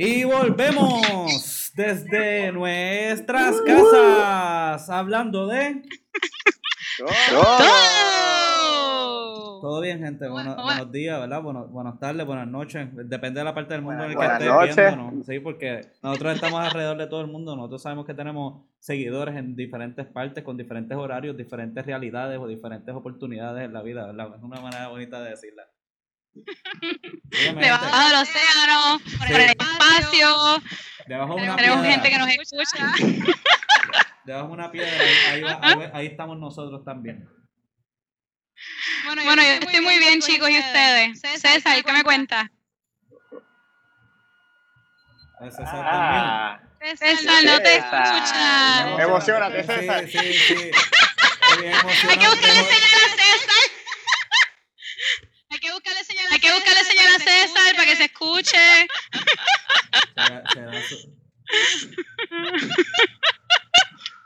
Y volvemos desde nuestras casas hablando de... Todo bien, gente. Bueno, buenos días, ¿verdad? Bueno, buenas tardes, buenas noches. Depende de la parte del mundo en el que estés viendo, Sí, porque nosotros estamos alrededor de todo el mundo. Nosotros sabemos que tenemos seguidores en diferentes partes, con diferentes horarios, diferentes realidades o diferentes oportunidades en la vida, ¿verdad? Es una manera bonita de decirla. Debajo del océano, por el espacio. Debajo de una Tenemos gente que nos escucha. Debajo de una piedra, ahí, ahí estamos nosotros también. Bueno, yo, estoy, muy bien, chicos, ¿y ustedes? César, ¿qué me cuenta? César ah, César, no te escuchas. Emocionate, César. Sí, sí, sí. Hay que buscarle señal a César. Hay que buscarle señal a Hay que buscarle señal a César para que se escuche.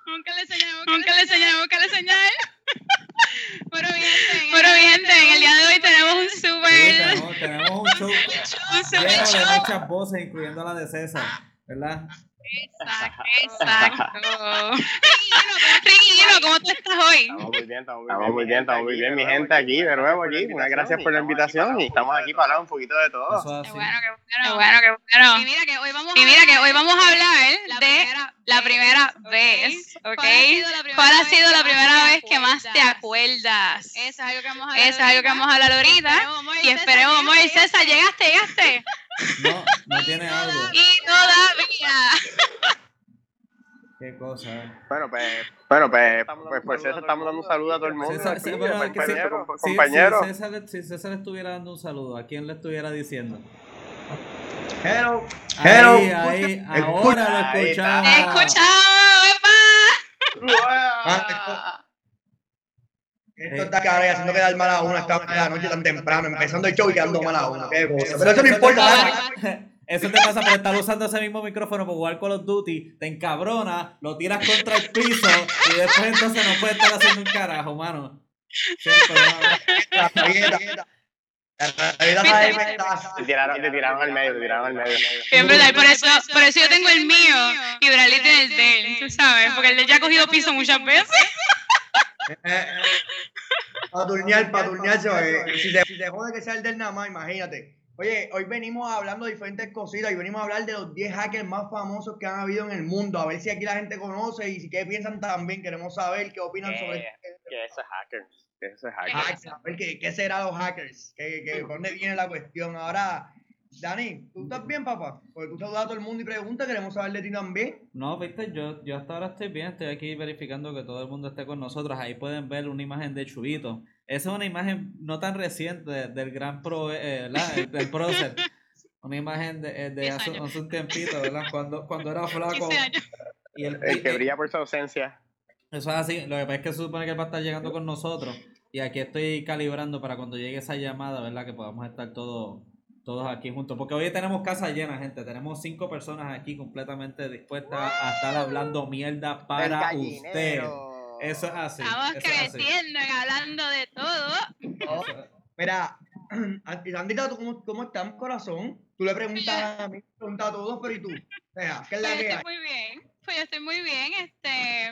Búscale señal, búscale señal, búscale señal. Bueno, mi gente, bueno, mi gente, en el día de hoy tenemos un super. tenemos, un show. un super show. de muchas voces, incluyendo la de César, ¿verdad? Exacto, exacto. Ricky, ¿cómo tú estás hoy? Estamos muy bien, estamos muy bien, estamos muy bien, mi gente aquí, de nuevo aquí. Muchas gracias por la invitación y estamos aquí para hablar un poquito de todo. Qué bueno, qué bueno, qué bueno. Y mira que hoy vamos a, y mira que hoy vamos a hablar de la primera vez, ¿ok? ¿Cuál ha sido la primera vez que más te acuerdas? Eso es algo que vamos a hablar, Eso es algo que vamos a hablar ahorita. Y esperemos, amor, César, llegaste, llegaste. No, no tiene audio. Y todavía. Qué cosa. Eh. Bueno, pues, bueno, pues, pues, pues César, estamos dando un saludo a todo el mundo. César, sí, bueno, compañero, si, compañero. Si, César, si César estuviera dando un saludo, ¿a quién le estuviera diciendo? Hello. Hello. Ahí, ahí, ahora lo escuchamos. Escuchado, epa. Esto está cabrón, haciendo quedar mal a una esta hora de la noche tan temprano, empezando el show y quedando mal a una. Pero eso no importa. Eso te pasa por estar usando ese mismo micrófono por jugar Call of Duty, te encabrona, lo tiras contra el piso y después entonces no puedes estar haciendo un carajo, mano. Te tiraron, te tiraron al medio, te tiraron al medio. Es verdad, y por eso, por eso yo tengo el mío y Bradley tiene el de él, tú sabes, porque el de él ya ha cogido piso muchas veces. Para turnear, para turnearse, si se, si se jode que sea el del nada más, imagínate. Oye, hoy venimos hablando de diferentes cositas y venimos a hablar de los 10 hackers más famosos que han habido en el mundo. A ver si aquí la gente conoce y si qué piensan también. Queremos saber qué opinan sobre ¿Qué es hackers? ¿Qué es hackers? Ah, ¿qué, ¿qué, será los hackers? ¿Qué, qué, ¿Dónde viene la cuestión? Ahora, Dani, ¿tú estás bien, papá? Porque tú saludas a todo el mundo y preguntas, queremos saber de ti también. No, viste, yo, yo hasta ahora estoy bien, estoy aquí verificando que todo el mundo esté con nosotros. Ahí pueden ver una imagen de Chubito. Esa es una imagen no tan reciente del gran pro, eh, del prócer. Una imagen de, de hace, un tiempito, ¿verdad? Cuando, cuando era flaco. Y el, que brilla por su ausencia. Eso es así. Lo que pasa es que se supone que él va a estar llegando con nosotros. Y aquí estoy calibrando para cuando llegue esa llamada, ¿verdad? Que podamos estar todos todos aquí juntos. Porque hoy tenemos casa llena, gente. Tenemos cinco personas aquí completamente dispuestas a estar hablando mierda para usted. Eso es así. Estamos creciendo y hablando de todo. Oh, mira, Andita, ¿cómo, ¿cómo estás, corazón? Tú le preguntas a mí, preguntas a todos, pero ¿y tú? O sea, ¿qué es la pues que estoy muy bien. Pues yo estoy muy bien. Este,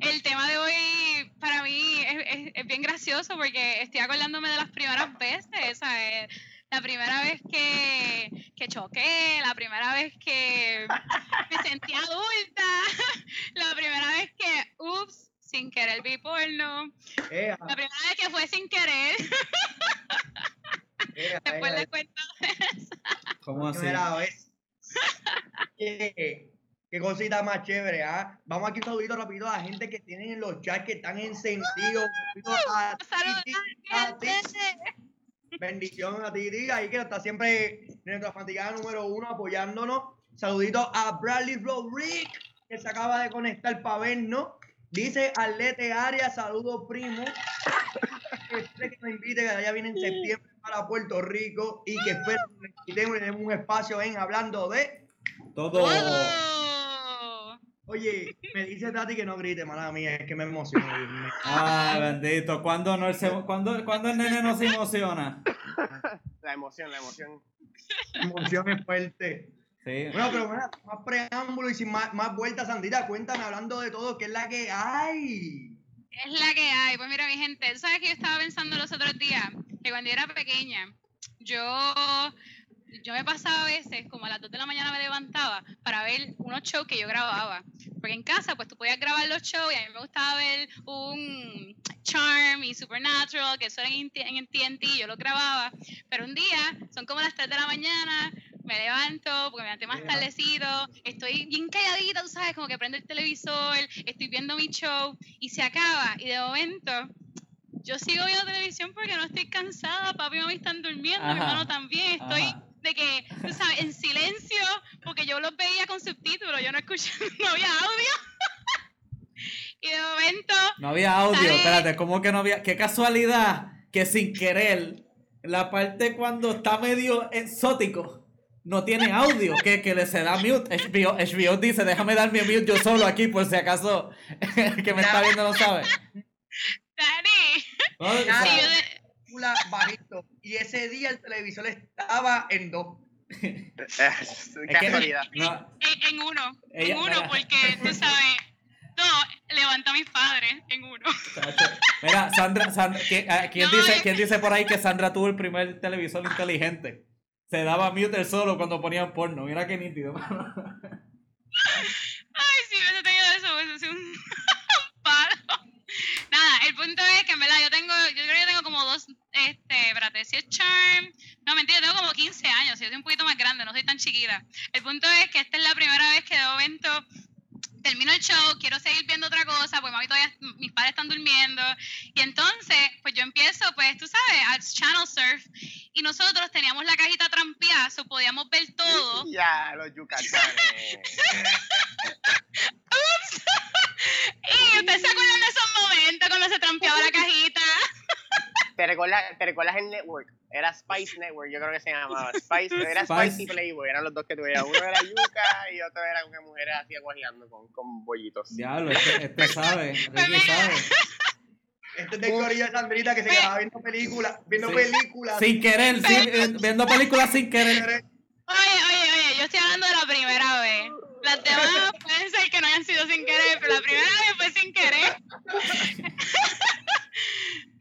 el tema de hoy para mí es, es, bien gracioso porque estoy acordándome de las primeras veces. ¿sabes? La primera vez que, que choqué, la primera vez que me sentí adulta, la primera vez que, ups, sin querer vi porno, la primera vez que fue sin querer. Después le cuento eso. ¿Cómo así? ¿Qué, qué cosita más chévere, ¿ah? Vamos aquí un saludito rápido a la gente que tienen en los chats que están encendidos. A Bendición a ti, ahí que está siempre nuestra fanaticada número uno apoyándonos. Saludito a Bradley Rodrick, que se acaba de conectar para vernos. Dice Arlete Arias, saludos primo. que nos invite, que allá viene en septiembre para Puerto Rico y que espero que invitemos un espacio en hablando de todo. Oye, me dice Tati que no grite, mala mía, es que me emociona. Ah, bendito. ¿Cuándo, no se, ¿cuándo, el nene no se emociona? La emoción, la emoción. La emoción es fuerte. Sí. Bueno, pero bueno, más preámbulo y sin más, más vueltas, Sandrita, cuéntame hablando de todo, ¿qué es la que hay? Es la que hay. Pues mira, mi gente, ¿sabes que yo estaba pensando los otros días? Que cuando yo era pequeña, yo, yo me pasaba a veces, como a las 2 de la mañana me levantaba para ver unos shows que yo grababa. Porque en casa, pues tú podías grabar los shows y a mí me gustaba ver un Charm y Supernatural, que eso era en, en TNT, yo lo grababa. Pero un día, son como las 3 de la mañana, me levanto porque me levanté más tardecito, estoy bien calladita, tú sabes, como que prendo el televisor, estoy viendo mi show y se acaba y de momento yo sigo viendo televisión porque no estoy cansada, papi y mami están durmiendo, mi hermano también, estoy de que, tú sabes, en silencio porque yo los veía con subtítulos, yo no escuchaba, no había audio. y de momento... No había audio, espérate, ¿cómo que no había? Qué casualidad que sin querer, la parte cuando está medio exótico no tiene audio, que, que le se da mute. HBO, HBO dice, déjame darme mute yo solo aquí por si acaso el que me está viendo no sabe. Dani. Bajito. Y ese día el televisor estaba en dos. Qué casualidad. en, uno. en uno, porque tú sabes. No, levanta a mis padres en uno. Mira, Sandra, Sandra ¿quién, dice, ¿quién dice por ahí que Sandra tuvo el primer televisor inteligente? se daba mute el solo cuando ponían porno. Mira qué nítido. Ay, sí, hubiese tenido eso, hubiese sido un palo. Nada, el punto es que en verdad yo tengo, yo creo que tengo como dos, este, espérate, si es Charm, no mentira, tengo como 15 años, yo soy un poquito más grande, no soy tan chiquita. El punto es que esta es la primera vez que de momento termino el show, quiero seguir viendo otra cosa, pues mami todavía, mis padres están durmiendo. Y entonces, pues yo empiezo, pues tú sabes, al channel surf. Y nosotros teníamos la cajita trampeada, so podíamos ver todo. Ya, los yucatanes. y ustedes se acuerdan de esos momentos cuando se trampeaba la cajita. ¿Te recuerdas, ¿Te recuerdas el network? Era Spice Network, yo creo que se llamaba. Spice, era Spice y Playboy, eran los dos que tuve. Uno era yuca y otro era una mujer así aguajeando con, con bollitos. Diablo, este, este sabe, este sabe. Este es de Corilla Sandrita que se quedaba viendo películas, viendo películas. Sin querer, sin, viendo películas sin querer. Oye, oye, yo estoy hablando de la primera vez. Las demás pueden ser que no hayan sido sin querer, pero la primera vez fue sin querer.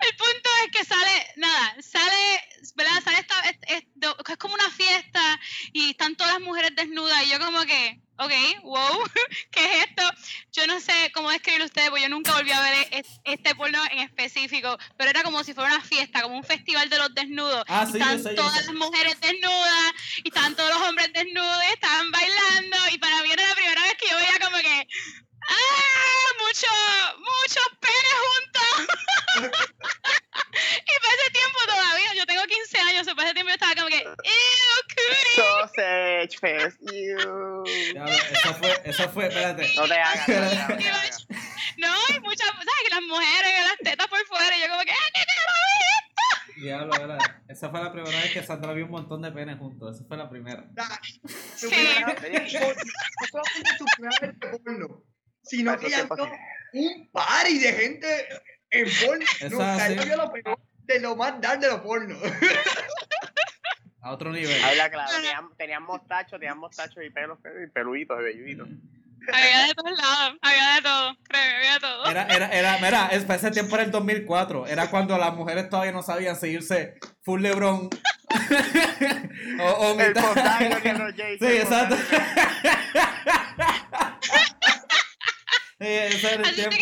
El punto es que sale, nada, sale, ¿verdad? Esta, es, es, como una fiesta y están todas las mujeres desnudas y yo como que, ok, wow, ¿qué es esto? Yo no sé cómo describirlo ustedes, porque yo nunca volví a ver este porno en específico, pero era como si fuera una fiesta, como un festival de los desnudos. Ah, sí, están todas las mujeres desnudas y estaban todos los hombres desnudos, estaban bailando y para mí era la primera vez que yo veía como que ¡Ah! Mucho, muchos penes juntos. y para ese tiempo todavía, yo tengo 15 años, para ese tiempo yo estaba como que, ¡Ew, cootie! Sausage fest, ew. eso fue, eso fue, espérate. No te hagas. No, te hagas, no hay muchas, ¿sabes? Que las mujeres, las tetas por fuera, y yo como que, ¡ah, qué esto! Diablo, ¿verdad? Esa fue la primera vez que Sandra vio un montón de penes juntos. Esa fue la primera. Sí. Eso fue tu sino que ya un party de gente en porno. No, yo lo peor de lo más dar de los porno. A otro nivel. Habla claro, tenían, tenían mostachos, tenían mostachos y pelos, y peluditos, y velluditos. Había de todos lados, había de todo, creo, había de todo. Era, era, era, mira, ese tiempo era el 2004, era cuando las mujeres todavía no sabían seguirse full Lebron o, o el mitad. Sí, exacto. el tiempo.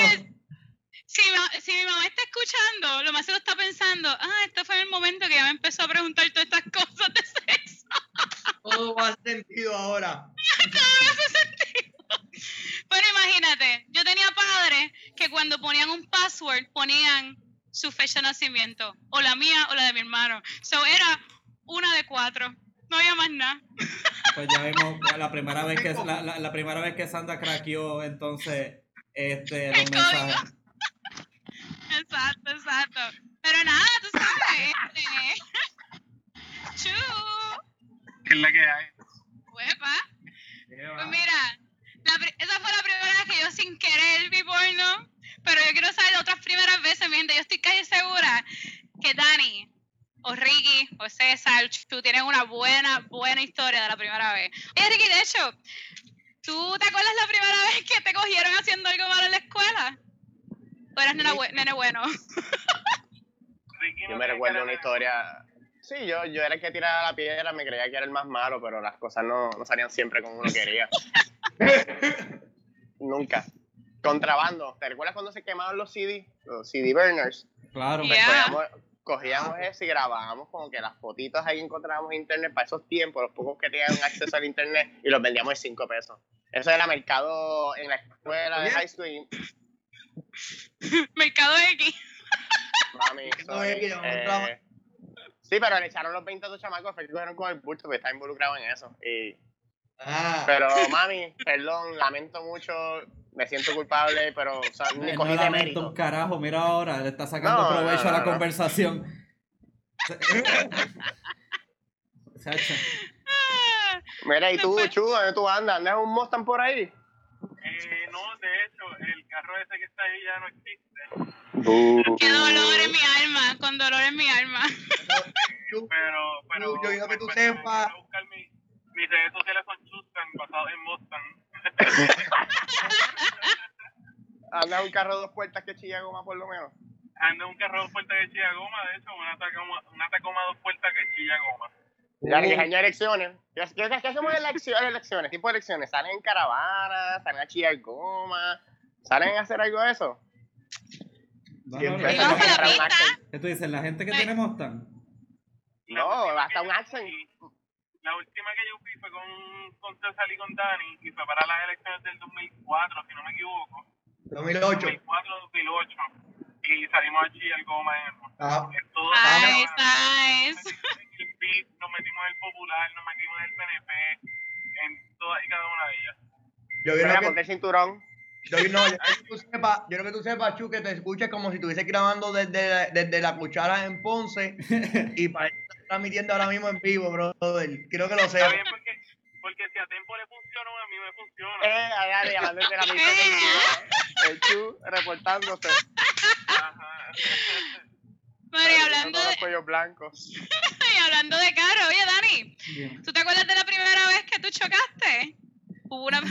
si, si, mi mamá está escuchando, lo más se lo está pensando, ah, este fue el momento que ya me empezó a preguntar todas estas cosas de sexo. Todo hace sentido ahora. Todo hace sentido. Pero imagínate, yo tenía padres que cuando ponían un password ponían su fecha de nacimiento, o la mía o la de mi hermano. So era una de cuatro. No había más nada. Pues ya vimos la primera vez que la, la, la primera vez que Sandra craqueó entonces este, los mensajes. Exacto, exacto. Pero nada, tú sabes. Este... Chu. ¿Qué es la que hay? Huepa. Pues mira, esa fue la primera vez que yo sin querer vi porno. Pero yo quiero saber otras primeras veces, mi gente. Yo estoy casi segura que Dani, o Ricky, o César, tú tienes una buena, buena historia de la primera vez. Oye, Ricky, de hecho, ¿tú te acuerdas la primera vez que te cogieron haciendo algo malo en la escuela? ¿O eras nene, bueno? yo me recuerdo una historia. Sí, yo, yo era el que tiraba la piedra, me creía que era el más malo, pero las cosas no, no salían siempre como uno quería. Nunca. Contrabando. ¿Te recuerdas cuando se quemaban los CD? Los CD burners. Claro. Pues cogíamos, ah. eso y grabábamos como que las fotitos ahí encontrábamos internet para esos tiempos, los pocos que tenían acceso al internet, y los vendíamos en 5 pesos. Eso era mercado en la escuela de high school. mercado X. Mami, eh, sí, pero le echaron los 20 a dos chamacos, fue que cogieron con el bulto, porque está involucrado en eso. Y Ah. Pero, mami, perdón, lamento mucho, me siento culpable, pero o sea, ni cogí de mérito. carajo, mira ahora, le está sacando provecho a la conversación. mira, ¿y tú, Chu, dónde tú andas? ¿Andas un Mustang por ahí? Eh, no, de hecho, el carro ese que está ahí ya no existe. Uh. Qué dolor en mi alma, con dolor en mi alma. pero, pero, yo digo que tú sepas mis redes sociales son Chustan, basado en Mustang. Anda un carro de dos puertas que chilla goma, por lo menos. Anda un carro de dos puertas que chilla goma, de hecho, una Tacoma, una Tacoma dos puertas que chilla goma. Ya que año elecciones. ¿Qué, qué, qué hacemos en elecciones, elecciones? ¿Tipo de elecciones? ¿Salen en caravana? ¿Salen a chillar goma? ¿Salen a hacer algo de eso? Siempre la ¿Qué tú dices? ¿La gente que tiene Mustang? No, hasta un Accent la última que yo fui fue con, con César y con Dani y fue para las elecciones del 2004, si no me equivoco. 2008. 2004, 2008. Y salimos allí al Goma en ah. todo nice, nice. Nos metimos en el Popular, nos metimos en el PNP, en todas y cada una de ellas. Yo vi que... cinturón. Yo, no, yo, que tú sepas, yo creo que tú sepas, Chu, que te escuches como si estuviese grabando desde, desde la cuchara en Ponce y para transmitiendo ahora mismo en vivo, brother. Creo que lo sé. Está bien porque, porque si a tiempo le funcionó, a mí me funciona. Eh, dale, hablando de la misma El Chu reportándose. Ajá. María, hablando de... cuellos blancos. y hablando de caro, oye, Dani, ¿tú te acuerdas de la primera vez que tú chocaste? Hubo una...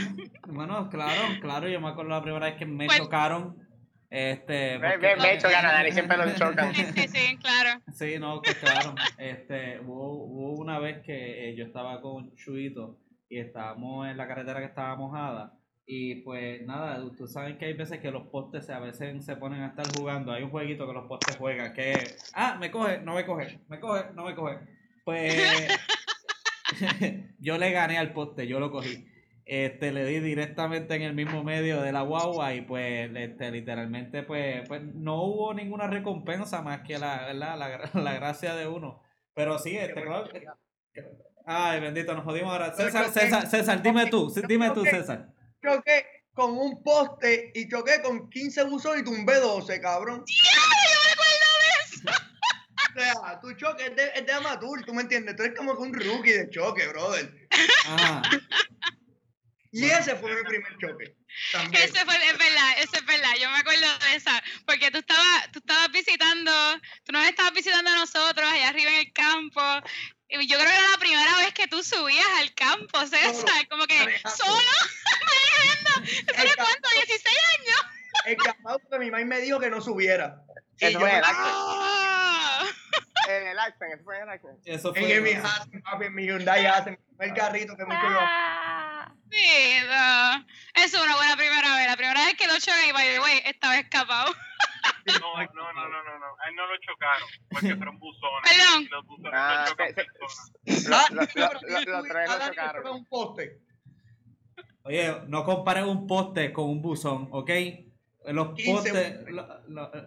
bueno, claro, claro, yo me acuerdo la primera vez que me pues chocaron este, me, me, me chocan a Dani, siempre lo chocan. Sí, sí, sí, claro. Sí, no, pues claro. Este, hubo, hubo una vez que eh, yo estaba con Chuito y estábamos en la carretera que estaba mojada. Y pues nada, ustedes saben que hay veces que los postes a veces se ponen a estar jugando. Hay un jueguito que los postes juegan que ah, me coge, no me coge, me coge, no me coge. Pues yo le gané al poste, yo lo cogí este, le di directamente en el mismo medio de la guagua y pues este, literalmente pues, pues no hubo ninguna recompensa más que la, la, la, gracia de uno. Pero sí, este, claro, Ay, bendito, nos jodimos ahora. César, César, César, dime tú, dime tú, César. Choqué con un poste y choqué con 15 buzones y tumbé 12, cabrón. ¡Yo me acuerdo de eso! O sea, tu choque es de, es de amateur, ¿tú me entiendes? Tú eres como un rookie de choque, brother. Ah. Y ese fue mi primer choque. Ese fue, es verdad, ese es verdad, yo me acuerdo de esa, porque tú estabas, tú estabas visitando, tú nos estabas visitando a nosotros allá arriba en el campo, y yo creo que era la primera vez que tú subías al campo, César, como que solo, ¿tienes cuánto? 16 años. El campo mi mamá me dijo que no subiera. Eso fue el En el Accent, eso fue en el Accent. En mi papi, en mi Hyundai Accent, el carrito que me quedó. Sí, no. Es una buena primera vez. La primera vez que lo choqué, by the way, estaba escapado. No, no, no, no, no, no. A él no lo chocaron, porque fueron buzones. Perdón. Los buzones ah, no chocan personas. un poste. Oye, no compares un poste con un buzón, ¿ok? Los postes,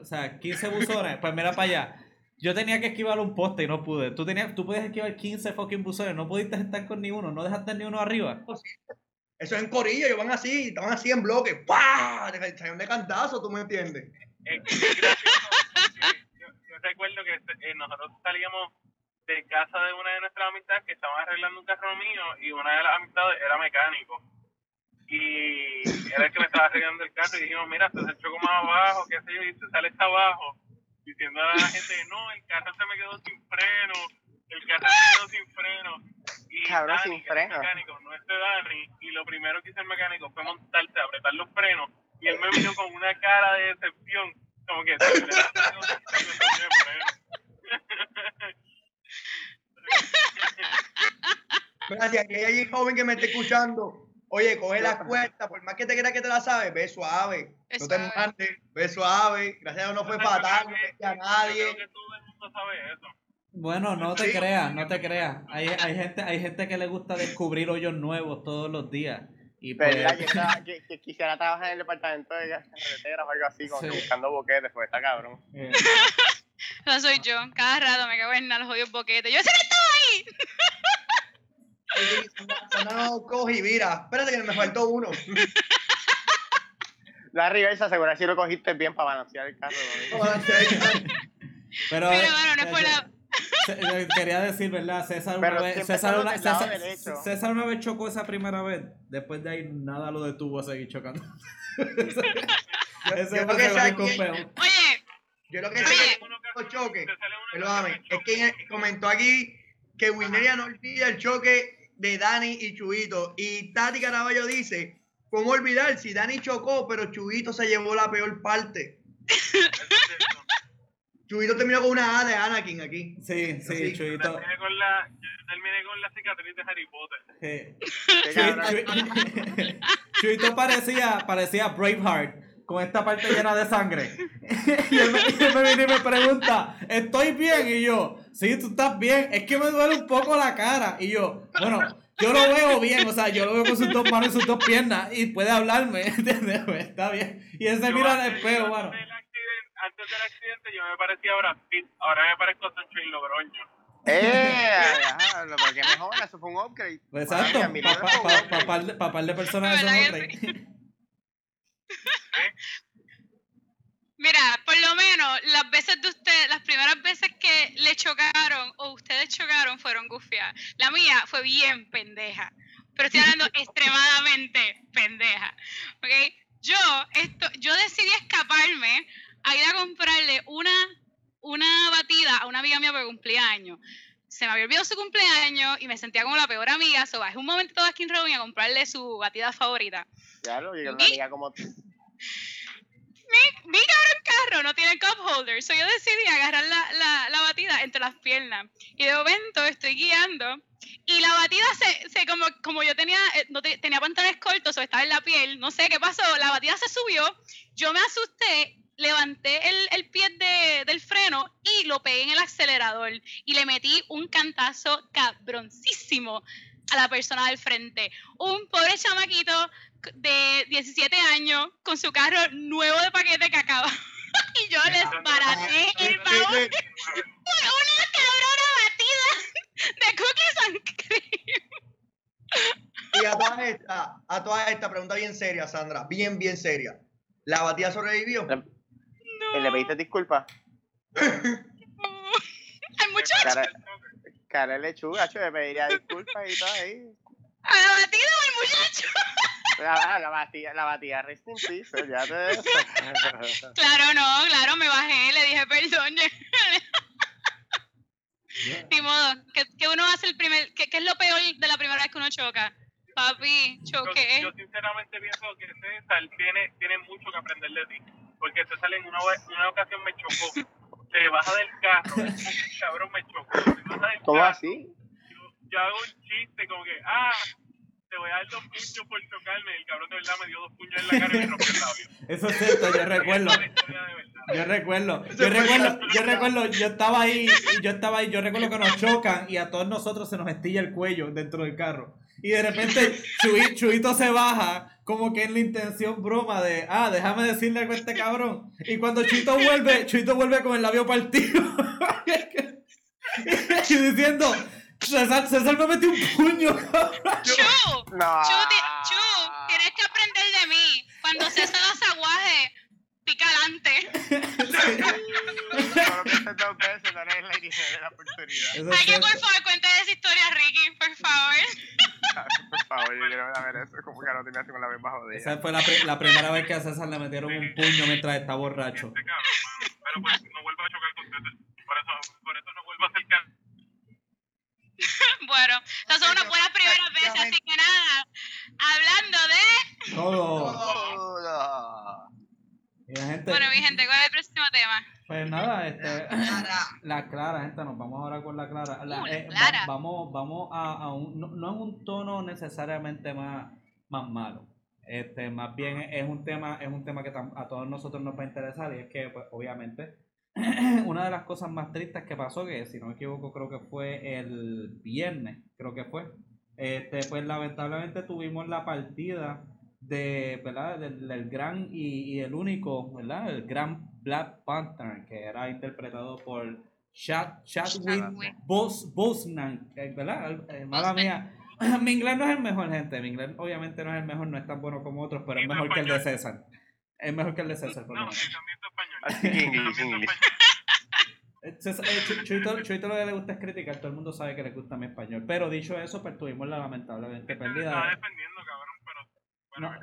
o sea, 15 buzones, pues mira para allá. Yo tenía que esquivar un poste y no pude. Tú, tenías, tú podías esquivar 15 fucking buzones, no pudiste estar con ni uno, no dejaste ni uno arriba. Eso es en corillo, ellos van así, estaban así en bloques, ¡pah! Salieron de cantazo, ¿tú me entiendes? yo, recuerdo que eh, nosotros salíamos de casa de una de nuestras amistades que estaban arreglando un carro mío y una de las amistades era mecánico. Y era el que me estaba arreglando el carro y dijimos, mira, se echó como abajo, qué sé yo, y se sale hasta abajo. diciendo a la gente, no, el carro se me quedó sin freno, el carro se quedó sin freno. Y Cabrón, Dani, sin que es el freno. mecánico, no este Dani, y lo primero que hizo el mecánico fue montarse, apretar los frenos, y él me vino con una cara de decepción, como que... "De verdad, tengo que freno". Hay alguien joven que me esté escuchando, oye, coge las cuerdas, por más que te creas que te la sabes, ve suave. Ve no te mandes, ve suave. Gracias a Dios no fue fatal, no a Yo nadie. creo que todo el mundo sabe eso. Bueno, no te Sí. creas, no te creas. Hay, hay gente, hay gente que le gusta descubrir hoyos nuevos todos los días. Y pues. Que, estaba- que, que quisiera trabajar en el departamento de carreteras o algo así, como que buscando boquetes, pues está cabrón. eh, No soy yo. Cada rato me cago en nada, los jodidos boquetes. Yo no estaba ahí. No coge y mira, espérate que me faltó uno. La reversa, asegurar si lo cogiste bien para balancear el carro. ¿no? pero, Pero eh, bueno, no es por eh, la... Eh, Quería decir, ¿verdad? César una, vez, César, una, César, una vez chocó esa primera vez. Después de ahí nada lo detuvo a seguir chocando. Ese fue el. Oye, yo lo que sé que los choques, es que en- comentó aquí que Wineria no olvida el choque de Dani y Chubito. Y Tati Caraballo dice, ¿cómo olvidar si Dani chocó, pero Chubito se llevó la peor parte? Chubito terminó con una A de Anakin aquí. Sí, sí, Sí. Chuyito. Terminé con la, yo terminé con la cicatriz de Harry Potter. Chuy- Chuyito parecía, parecía Braveheart con esta parte llena de sangre. y, él me, y él me viene y me pregunta, ¿estoy bien? Y yo, sí, tú estás bien. Es que me duele un poco la cara. Y yo, bueno, yo lo veo bien, o sea, yo lo veo con sus dos manos y sus dos piernas y puede hablarme, ¿entiendes? Pues, está bien. Y él se Yo mira antes- espejo, yo mano. accidente- Antes del accidente yo me parecía a Brad Pitt, ahora me parezco a Sancho y Logroño. ¡Eh! Diablo, ¿Por qué mejor? Eso fue un upgrade. Pues exacto, un pa, upgrade. de- pa par de personas eso ¿Verdad no que creen. mira, por lo menos las veces de usted, las primeras veces que le chocaron o ustedes chocaron fueron gufiadas. La mía fue bien pendeja. Pero estoy hablando extremadamente pendeja. ¿Ok? Yo, esto, yo decidí escaparme a ir a comprarle una, una batida a una amiga mía por cumpleaños. Se me había olvidado su cumpleaños y me sentía como la peor amiga. So, bajé un momento a Baskin Robin a comprarle su batida favorita. Yo quiero una Mi- amiga como tú. mi, mi cabrón carro no tiene cup holder. So yo decidí agarrar la, la, la batida entre las piernas. Y de momento estoy guiando. Y la batida se, se como, como yo tenía, eh, no te- tenía pantalones cortos o estaba en la piel, no sé qué pasó, la batida se subió, yo me asusté, levanté el, el pie de- del freno y lo pegué en el acelerador y le metí un cantazo cabroncísimo a la persona del frente. Un pobre chamaquito de 17 años con su carro nuevo de paquete que acaba. y yo les baraté el baúl por una cabrona batida de cookies and cream. Y a todas estas, a todas estas, pregunta bien seria, Sandra, bien, bien seria. ¿La batida sobrevivió? ¿Y ¿Le pediste disculpas? Hay mucho Cara, cara lechuga, yo le pediría disculpas y todo ahí. a la batida o al muchacho. La, la batida, la batida rest in peace, ya te. Claro, no, claro, me bajé, le dije perdón. Ni modo, ¿qué, qué uno hace el primer, qué, qué es lo peor de la primera vez que uno choca? Papi, Yo, choqué. yo sinceramente pienso que César tiene, tiene mucho que aprender de ti. Porque César en una, una ocasión me chocó. Se baja del carro, el cabrón me chocó. Se baja del ¿Cómo carro, así? Yo, yo hago un chiste como que, ah, te voy a dar dos puños por chocarme. Y el cabrón de verdad me dio dos puños en la cara y me rompió el labio. Eso es cierto, yo recuerdo. Esa es la historia de verdad. Yo recuerdo, yo recuerdo, yo recuerdo, yo estaba ahí, y yo estaba ahí, yo recuerdo que nos chocan y a todos nosotros se nos estilla el cuello dentro del carro. Y de repente Chuy- Chuito se baja como que en la intención broma de, ah, déjame decirle algo a este cabrón. Y cuando Chuito vuelve, Chuito vuelve con el labio partido. y diciendo, César, César me metió un puño. Chu, No. Chu, Chu, tienes que aprender de mí. Cuando César los aguaje, pica adelante. Solo pienses dos veces, no eres la de la oportunidad. Alguien, por favor, cuente esa historia, Ricky, por favor. por favor, yo quiero ver eso, como que no te me con la misma jodida. Esa fue la, pre la, primera vez que a César le metieron un puño mientras está borracho. Este pero pues, no vuelvo a chocar con César. Por eso, por eso no vuelvo a acercar. bueno, esas son unas buenas primeras veces, así que nada. Hablando de. Todo. Todo bueno, mi gente, ¿cuál es el próximo tema? Pues nada, este, la clara, gente, nos vamos ahora con la clara. Uh, eh, vamos, vamos a, un, no, no, en un tono necesariamente más, más malo. Este, más bien es un tema, es un tema que a todos nosotros nos va a interesar y es que, pues, obviamente, una de las cosas más tristes que pasó, que si no me equivoco creo que fue el viernes, creo que fue, este, pues lamentablemente tuvimos la partida de, ¿verdad? Del, gran y, el único, ¿verdad? El gran Black Panther, que era interpretado por Chad, Chadwick Boseman, eh, ¿verdad? Eh, mala mía. Mi inglés no es el mejor, gente. Mi inglés obviamente no es el mejor, no es tan bueno como otros, pero es mejor que el de César. Es mejor que el de César, por lo menos. Chuito, lo que le gusta es criticar, todo el mundo sabe que le gusta mi español. Pero dicho eso, pues tuvimos la lamentablemente pérdida. defendiendo, pero. Bueno,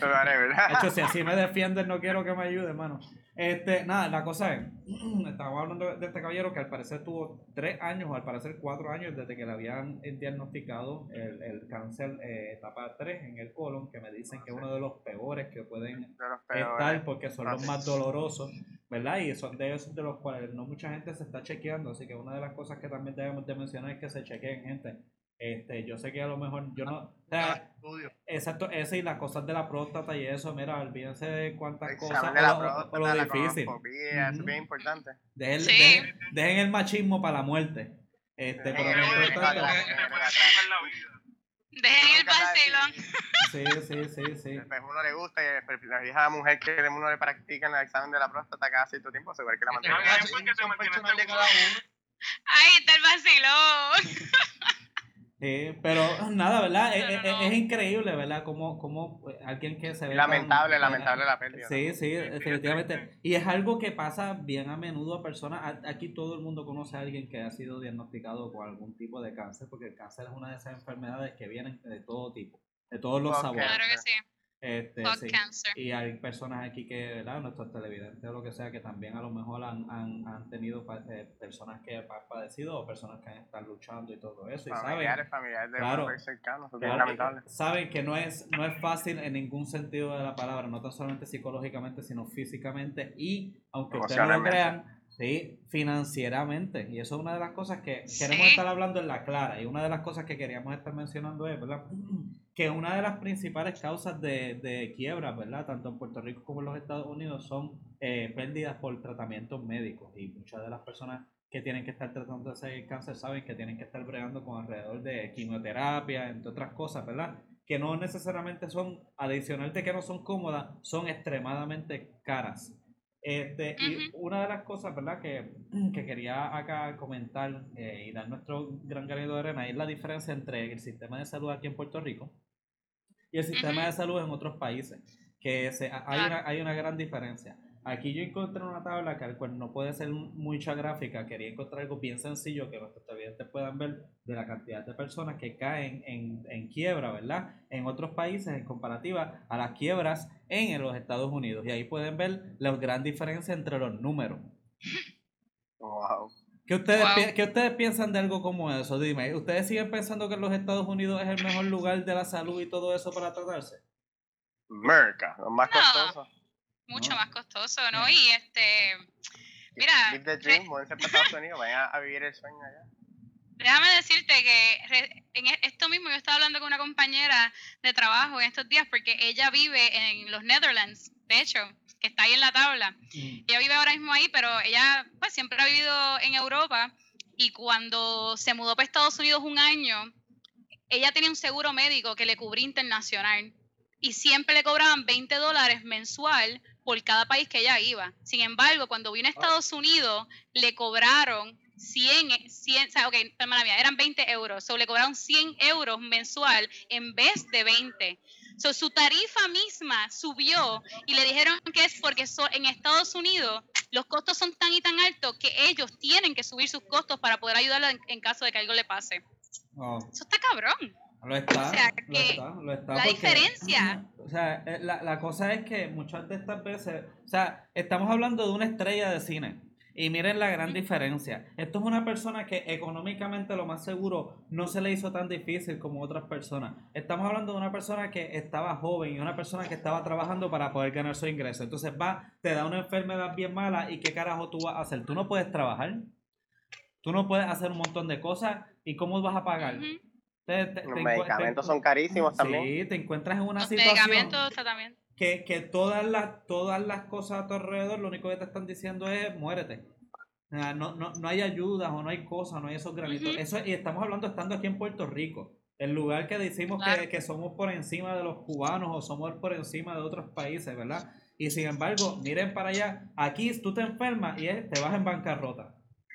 no. hecho, si así me defienden, no quiero que me ayude, hermano. Este, nada, la cosa es, estamos hablando de este caballero que al parecer tuvo tres años, o al parecer cuatro años, desde que le habían diagnosticado el, el cáncer eh, etapa 3 en el colon, que me dicen que es uno de los peores que pueden estar porque son los más dolorosos, ¿verdad? Y son de esos de los cuales no mucha gente se está chequeando, así que una de las cosas que también debemos de mencionar es que se chequeen, gente. Este, yo sé que a lo mejor yo no. O sea, exacto, ese y las cosas de la próstata y eso, mira, olvídense de cuántas cosas. De la próstata, lo, difícil. es bien importante. Dejen, dejen, el machismo para la muerte. Este, pero Dejen el vacilón. Sí, sí, sí, sí. Pues uno le gusta y la vieja mujer que uno le practica en el examen de la próstata cada cierto tiempo, se ve que la mantiene. Ahí está el vacilón. Sí, pero nada, ¿verdad? Es, increíble, ¿verdad? Como, como pues, alguien que se ve... Lamentable, lamentable la pérdida. Sí, sí, definitivamente. Y es algo que pasa bien a menudo a personas. Aquí todo el mundo conoce a alguien que ha sido diagnosticado con algún tipo de cáncer, porque el cáncer es una de esas enfermedades que vienen de todo tipo, de todos los sabores. Claro que sí. Este, Y hay personas aquí que, ¿verdad? Nuestros televidentes o lo que sea, que también a lo mejor han, han, han tenido eh, personas que han padecido o personas que están luchando y todo eso. Familiares, y saben, familiares de claro, cercanos, claro, Saben que no es, no es fácil en ningún sentido de la palabra, no tan solamente psicológicamente, sino físicamente y, aunque ustedes no lo crean, Sí, financieramente. Y eso es una de las cosas que queremos estar hablando en la clara. Y una de las cosas que queríamos estar mencionando es, ¿verdad? Que una de las principales causas de, de quiebra, ¿verdad? Tanto en Puerto Rico como en los Estados Unidos son eh, pérdidas por tratamientos médicos. Y muchas de las personas que tienen que estar tratando de hacer cáncer saben que tienen que estar bregando con alrededor de quimioterapia, entre otras cosas, ¿verdad? Que no necesariamente son, adicional de que no son cómodas, son extremadamente caras. Este, Y una de las cosas, ¿verdad?, que, que quería acá comentar eh, y dar nuestro gran granito de arena es la diferencia entre el sistema de salud aquí en Puerto Rico y el sistema de salud en otros países, que se, hay, una, hay una gran diferencia. Aquí yo encontré una tabla que al cual no puede ser mucha gráfica, quería encontrar algo bien sencillo que nuestros televidentes puedan ver de la cantidad de personas que caen en, en quiebra, ¿verdad? En otros países en comparativa a las quiebras en los Estados Unidos. Y ahí pueden ver la gran diferencia entre los números. Wow. ¿Qué ustedes, ¿Qué ustedes piensan de algo como eso? Dime, ¿ustedes siguen pensando que los Estados Unidos es el mejor lugar de la salud y todo eso para tratarse? Merca, lo más costoso mucho más costoso, ¿no? Y este, mira... Live the dream, a Estados Unidos, vayan a vivir el sueño allá. Déjame decirte que en e, esto mismo yo estaba hablando con una compañera de trabajo en estos días porque ella vive en los Netherlands, de hecho, que está ahí en la tabla. Mm. Ella vive ahora mismo ahí, pero ella pues siempre ha vivido en Europa y cuando se mudó para Estados Unidos un año, ella tenía un seguro médico que le cubría internacional y siempre le cobraban 20 dólares mensual por cada país que ella iba. Sin embargo, cuando vino a Estados Unidos, le cobraron 100, 100 o sea, ok, mía, eran 20 euros, o le cobraron 100 euros mensual en vez de 20. So, su tarifa misma subió y le dijeron que es porque en Estados Unidos los costos son tan y tan altos que ellos tienen que subir sus costos para poder ayudarla en, caso de que algo le pase. Eso está cabrón. Lo está, lo está, lo está. La diferencia. O sea, la, la cosa es que muchas de estas veces, o sea, estamos hablando de una estrella de cine Y miren la gran diferencia. Esto es una persona que económicamente lo más seguro no se le hizo tan difícil como otras personas. Estamos hablando de una persona que estaba joven y una persona que estaba trabajando para poder ganar su ingreso. Entonces va, te da una enfermedad bien mala y qué carajo tú vas a hacer. Tú no puedes trabajar. Tú no puedes hacer un montón de cosas y cómo vas a pagar. Los medicamentos son carísimos también. Sí, te encuentras en una situación. Medicamentos, tratamiento que, que todas, las, todas las cosas a tu alrededor lo único que te están diciendo es muérete. No, no, no hay ayudas o no hay cosas, no hay esos granitos. Eso, y estamos hablando estando aquí en Puerto Rico. El lugar que decimos que, que, somos por encima de los cubanos o somos por encima de otros países, ¿verdad? Y sin embargo, miren para allá, aquí tú te enfermas y te vas en bancarrota.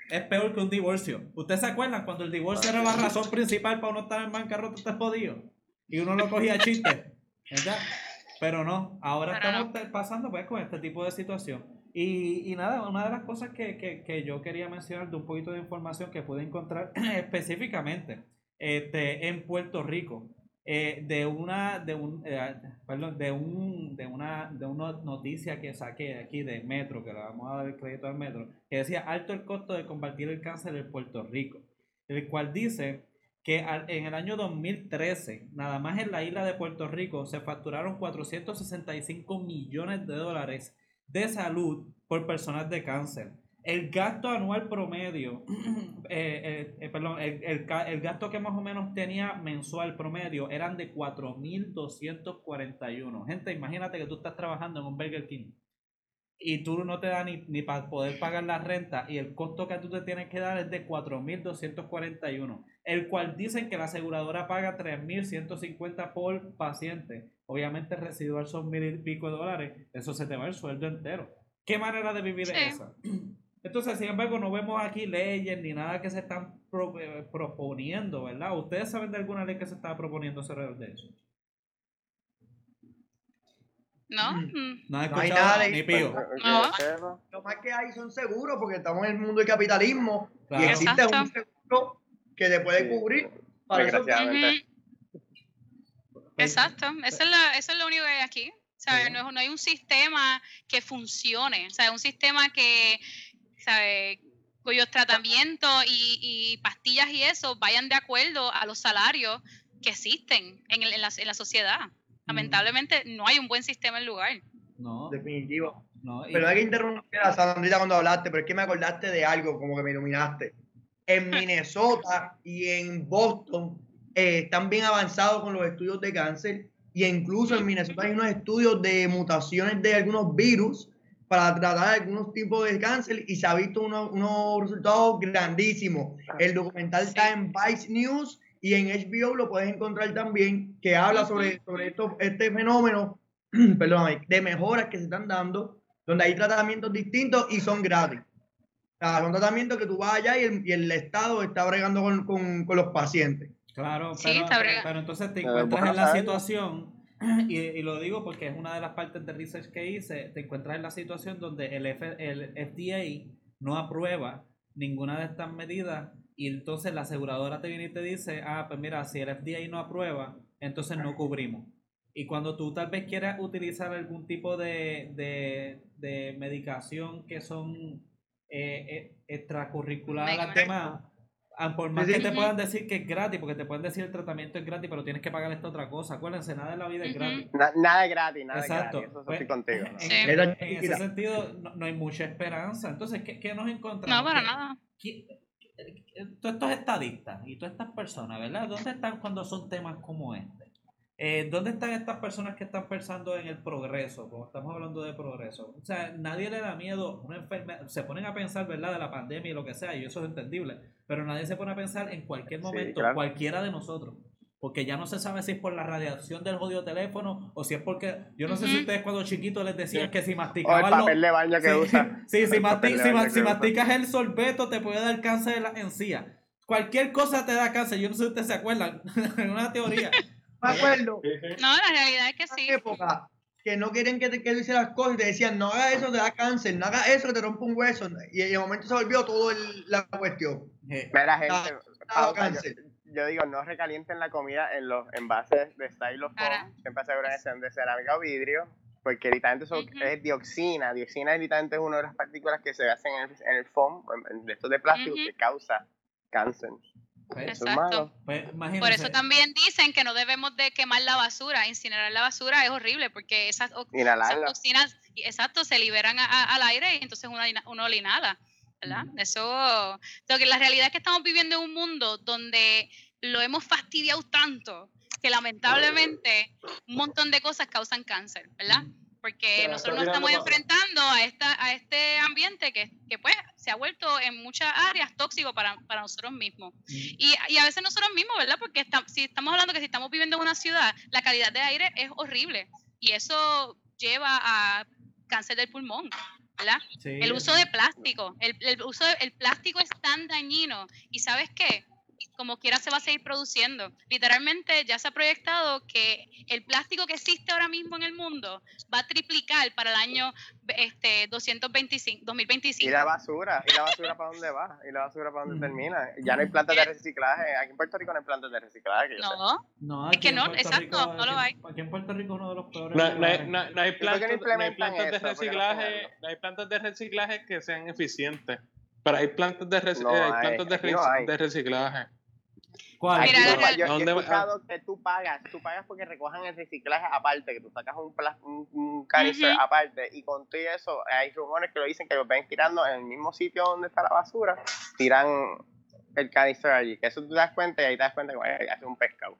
Es peor que un divorcio. ¿Ustedes se acuerdan cuando el divorcio era la razón principal para uno estar en bancarrota? Usted jodido. Y uno lo cogía chiste. ¿Verdad? Pero no, ahora estamos pasando pues con este tipo de situación. Y, y nada, una de las cosas que, que, que, yo quería mencionar de un poquito de información que pude encontrar específicamente este, en Puerto Rico, eh, de una de un eh, perdón, de un de una de una noticia que saqué aquí de Metro que le vamos a dar el crédito al Metro que decía alto el costo de combatir el cáncer en Puerto Rico el cual dice que en el año 2013, nada más en la isla de Puerto Rico, se facturaron 465 millones de dólares de salud por personas de cáncer. El gasto anual promedio, eh, eh, eh, perdón, el, el, gasto que más o menos tenía mensual promedio eran de 4.241. Gente, imagínate que tú estás trabajando en un Burger King y tú no te das ni, ni para poder pagar la renta y el costo que tú te tienes que dar es de 4.241, el cual dicen que la aseguradora paga 3.150 por paciente. Obviamente residual son mil y pico de dólares, eso se te va el sueldo entero. ¿Qué manera de vivir es esa? Entonces, sin embargo, no vemos aquí leyes ni nada que se están eh, proponiendo, ¿verdad? ¿Ustedes saben de alguna ley que se está proponiendo alrededor de eso? No, mm. no, hay nada ni pío. No. Lo más que hay son seguros porque estamos en el mundo del capitalismo y existe un seguro que te puede cubrir para eso. Exacto, eso es, la, eso es lo único que hay aquí. No, no, hay un sistema que funcione, o sea, un sistema que, ¿sabe? cuyos tratamientos y, y, pastillas y eso vayan de acuerdo a los salarios que existen en, el, en, la, en la sociedad. Lamentablemente no hay un buen sistema en lugar. No. Definitivo. pero hay que interrumpir a Sandrita cuando hablaste, pero es que me acordaste de algo, como que me iluminaste. En Minnesota y en Boston eh, están bien avanzados con los estudios de cáncer y incluso en Minnesota hay unos estudios de mutaciones de algunos virus para tratar algunos tipos de cáncer y se ha visto unos, unos resultados grandísimos. El documental está en Vice News y en HBO lo puedes encontrar también, que habla sobre, sobre esto, este fenómeno perdón, de mejoras que se están dando, donde hay tratamientos distintos y son gratis. O sea, son tratamientos que tú vas allá y el, y el Estado está bregando con, con, con, los pacientes. Claro, pero, pero entonces te encuentras en la situación, y, y, lo digo porque es una de las partes de research que hice, te encuentras en la situación donde el, F, el FDA no aprueba ninguna de estas medidas y entonces la aseguradora te viene y te dice, ah, pues mira, si el FDA no aprueba, entonces no cubrimos. Y cuando tú tal vez quieras utilizar algún tipo de, de, medicación que son eh, eh, extracurricular al tema, ah, por más que te puedan decir que es gratis, porque te pueden decir el tratamiento es gratis, pero tienes que pagar esta otra cosa. Acuérdense, nada en la vida es gratis. nada es gratis, nada Exacto. es gratis. Eso pues, contigo. En, ese sentido, no, hay mucha esperanza. Entonces, ¿qué, qué nos encontramos? No, para nada todos estos estadistas y todas estas personas, ¿verdad? ¿Dónde están cuando son temas como este? Eh, ¿Dónde están estas personas que están pensando en el progreso? Como estamos hablando de progreso. O sea, nadie le da miedo una enfermedad. Se ponen a pensar, ¿verdad? De la pandemia y lo que sea, y eso es entendible. Pero nadie se pone a pensar en cualquier momento, cualquiera de nosotros. Porque ya no se sabe si es por la radiación del jodido teléfono o si es porque. Yo no sé si ustedes cuando chiquitos les decían que si masticaban. O el papel de baño que sí, usan. Sí, si, si, masticas el sorbeto te puede dar cáncer de la encía. Cualquier cosa te da cáncer. Yo no sé si ustedes se acuerdan. en una teoría. Me acuerdo. No, la realidad es que sí. época que no quieren que, te, que hicieras las cosas y te decían, no hagas eso, te da cáncer, no hagas eso, te rompe un hueso. Y en el momento se volvió todo la cuestión. Mira, gente. cáncer yo digo, no recalienten la comida en los envases de styrofoam, siempre aseguren que sean de cerámica o vidrio. porque literalmente eso es dioxina. Dioxina literalmente es una de las partículas que se hacen en el, en el foam, en, estos de plástico, que causa cáncer. Pues, Exacto. Pues, Por eso también dicen que no debemos de quemar la basura, incinerar la basura es horrible porque esas, toxinas, exacto, se liberan al aire y entonces uno, uno la inhala, ¿verdad? Eso, que la realidad es que estamos viviendo en un mundo donde lo hemos fastidiado tanto que lamentablemente un montón de cosas causan cáncer, ¿verdad? Porque nosotros nos estamos enfrentando a esta a este ambiente que, que pues se ha vuelto en muchas áreas tóxico para, para nosotros mismos. Y, y, a veces nosotros mismos, ¿verdad? Porque si estamos hablando que si estamos viviendo en una ciudad, la calidad de aire es horrible y eso lleva a cáncer del pulmón. ¿Verdad? el uso de plástico, el, el uso el plástico es tan dañino y sabes qué, como quiera se va a seguir produciendo. Literalmente ya se ha proyectado que el plástico que existe ahora mismo en el mundo va a triplicar para el año este 225, 2025. ¿Y la basura? ¿Y la basura para dónde va? ¿Y la basura para dónde mm. termina? Ya no hay plantas de reciclaje. Aquí en Puerto Rico no hay plantas de reciclaje. no, no es que no, exacto, no lo hay. Aquí en Puerto Rico uno de los peores. No, no, hay, no, hay plantas, de reciclaje, no hay plantas de reciclaje que sean eficientes. Pero hay plantas de, hay plantas de, de reciclaje. ¿Cuál? Mira, yo, he escuchado que tú pagas, tú pagas porque recojan el reciclaje aparte, que tú sacas un, un, un canister aparte, y con todo eso, hay rumores que lo dicen que lo ven tirando en el mismo sitio donde está la basura, tiran el canister allí, que eso tú te das cuenta y ahí te das cuenta que hace un pescado.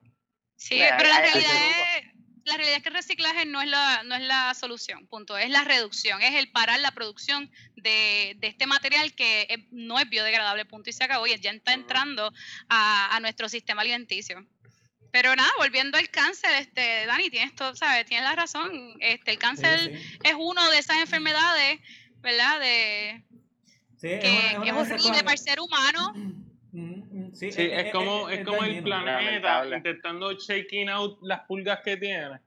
Sí, pero la realidad es la realidad es que el reciclaje no es la, no es la solución, punto. Es la reducción, es el parar la producción de, este material que no es biodegradable, punto, y se acabó, y ya está entrando a, nuestro sistema alimenticio. Pero nada, volviendo al cáncer, este, Dani, tienes todo, ¿sabes? Tienes la razón. Este, el cáncer es uno de esas enfermedades, ¿verdad? De, que, es, horrible para el ser humano. Sí, es, como, es, como el planeta intentando shaking out las pulgas que tiene.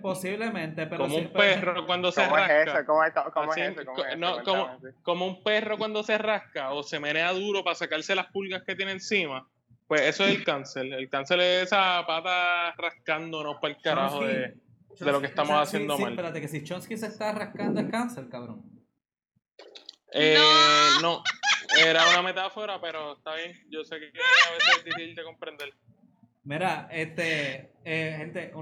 posiblemente, pero como un perro cuando se rasca. como, un perro cuando se rasca o se menea duro para sacarse las pulgas que tiene encima. Pues eso es el cáncer. El cáncer es esa pata rascándonos para el carajo de, de, lo que estamos haciendo mal. espérate, que si Chomsky se está rascando el cáncer, cabrón. Eh, no. Era una metáfora, pero está bien. Yo sé que a veces es difícil de comprender. Mira, este, eh, gente,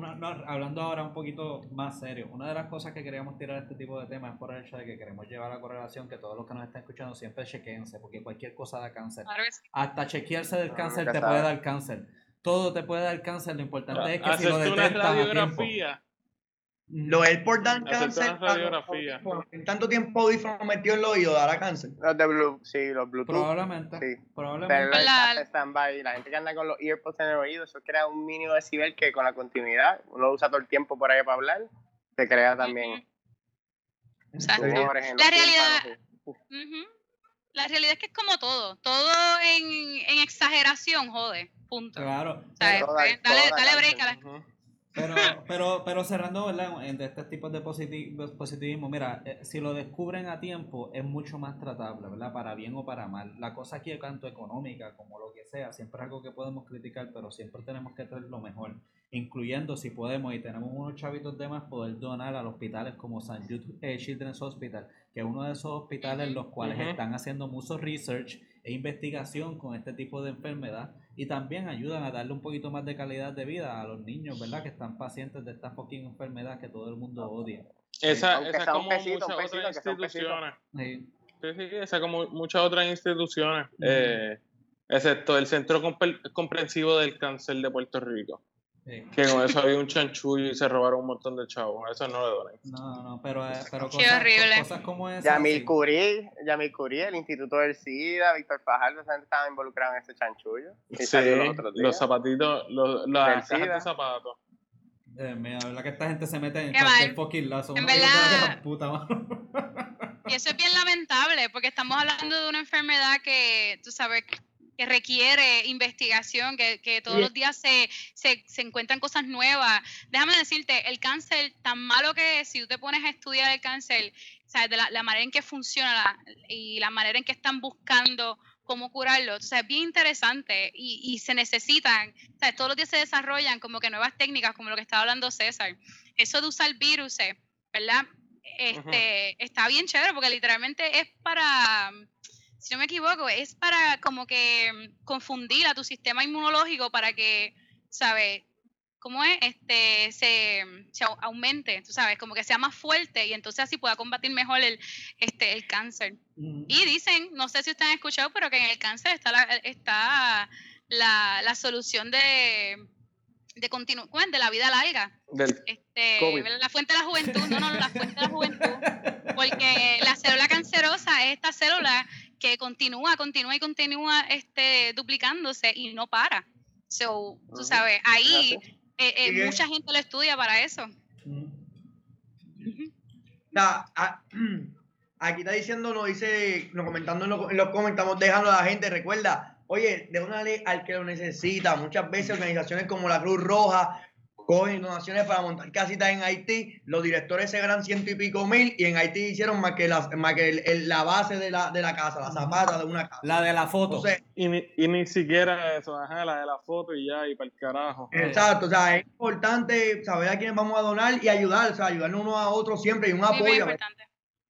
hablando ahora un poquito más serio, una de las cosas que queríamos tirar este tipo de temas es por el hecho de que queremos llevar la correlación que todos los que nos están escuchando siempre chequense, porque cualquier cosa da cáncer. Hasta chequearse del cáncer te puede dar cáncer. Todo te puede dar cáncer, lo importante es que si lo detectas a tiempo. Lo es por dar cáncer. En tanto tiempo audífono metió en el oído, dará cáncer. Los de Blue, sí, los Bluetooth. Probablemente. Sí. Probablemente. Pero la, la gente que anda con los earpods en el oído, eso crea un mínimo decibel que con la continuidad, uno usa todo el tiempo por ahí para hablar, se crea también. Exacto. La realidad. La realidad es que es como todo. Todo en, en exageración, jode. Punto. Claro. Pues, dale, dale break a la. Pero, pero, pero cerrando, ¿verdad? En este tipo de positivismo, mira, eh, si lo descubren a tiempo es mucho más tratable, ¿verdad? Para bien o para mal. La cosa aquí es tanto económica como lo que sea, siempre es algo que podemos criticar, pero siempre tenemos que traer lo mejor, incluyendo si podemos y tenemos unos chavitos de más, poder donar a los hospitales como San Jude eh, Children's Hospital, que es uno de esos hospitales los cuales están haciendo mucho research e investigación con este tipo de enfermedad y también ayudan a darle un poquito más de calidad de vida a los niños, ¿verdad? Que están pacientes de esta fucking enfermedad que todo el mundo odia. Esa, esa como muchas otras instituciones. Sí. sí, esa como muchas otras instituciones, eh, excepto el Centro Comprensivo del Cáncer de Puerto Rico. Que con eso había un chanchullo y se robaron un montón de chavos. Eso no le doy. No, no, pero, eh, pero cosas, horrible. cosas como esa. Yamil Curie, Yamil Curie, el Instituto del SIDA, Víctor Fajardo, esa gente estaba involucrada en ese chanchullo. sí, los, los, zapatitos, los, las cajas de zapatos. Eh, mira, la verdad que esta gente se mete en cualquier fucking lazo. En verdad. Puta, y eso es bien lamentable, porque estamos hablando de una enfermedad que, tú sabes, que requiere investigación, que, que todos los días se, se, se, encuentran cosas nuevas. Déjame decirte, el cáncer, tan malo que es, si tú te pones a estudiar el cáncer, ¿sabes? De la, la manera en que funciona y la manera en que están buscando cómo curarlo. O sea, es bien interesante y, y se necesitan, o sea, todos los días se desarrollan como que nuevas técnicas, como lo que estaba hablando César. Eso de usar virus, ¿verdad? Este, Está bien chévere porque literalmente es para, si no me equivoco, es para como que confundir a tu sistema inmunológico para que, ¿sabes? ¿Cómo es? Este, se, se, aumente, tú sabes, como que sea más fuerte y entonces así pueda combatir mejor el, este, el cáncer. Y dicen, no sé si ustedes han escuchado, pero que en el cáncer está la, está la, la solución de, de, continu de la vida larga. este, la fuente de la juventud, no, no, la fuente de la juventud. Porque la célula cancerosa es esta célula que continúa, continúa y continúa este, duplicándose y no para. So, tú sabes, ahí eh, eh, mucha gente lo estudia para eso. aquí está diciendo, nos dice, nos comentando en los, en los comentarios, dejando a la gente, recuerda, Oye, de una ley al que lo necesita. Muchas veces organizaciones como la Cruz Roja cogen donaciones para montar casitas en Haití. Los directores se ganan ciento y pico mil y en Haití hicieron más que la, más que la base de la, de la casa, la zapata de una casa. La de la foto. y, ni, y ni siquiera eso, ajá, la de la foto y ya, y para el carajo. Exacto, o sea, es importante saber a quiénes vamos a donar y ayudar, o sea, ayudarnos unos a otros siempre y un apoyo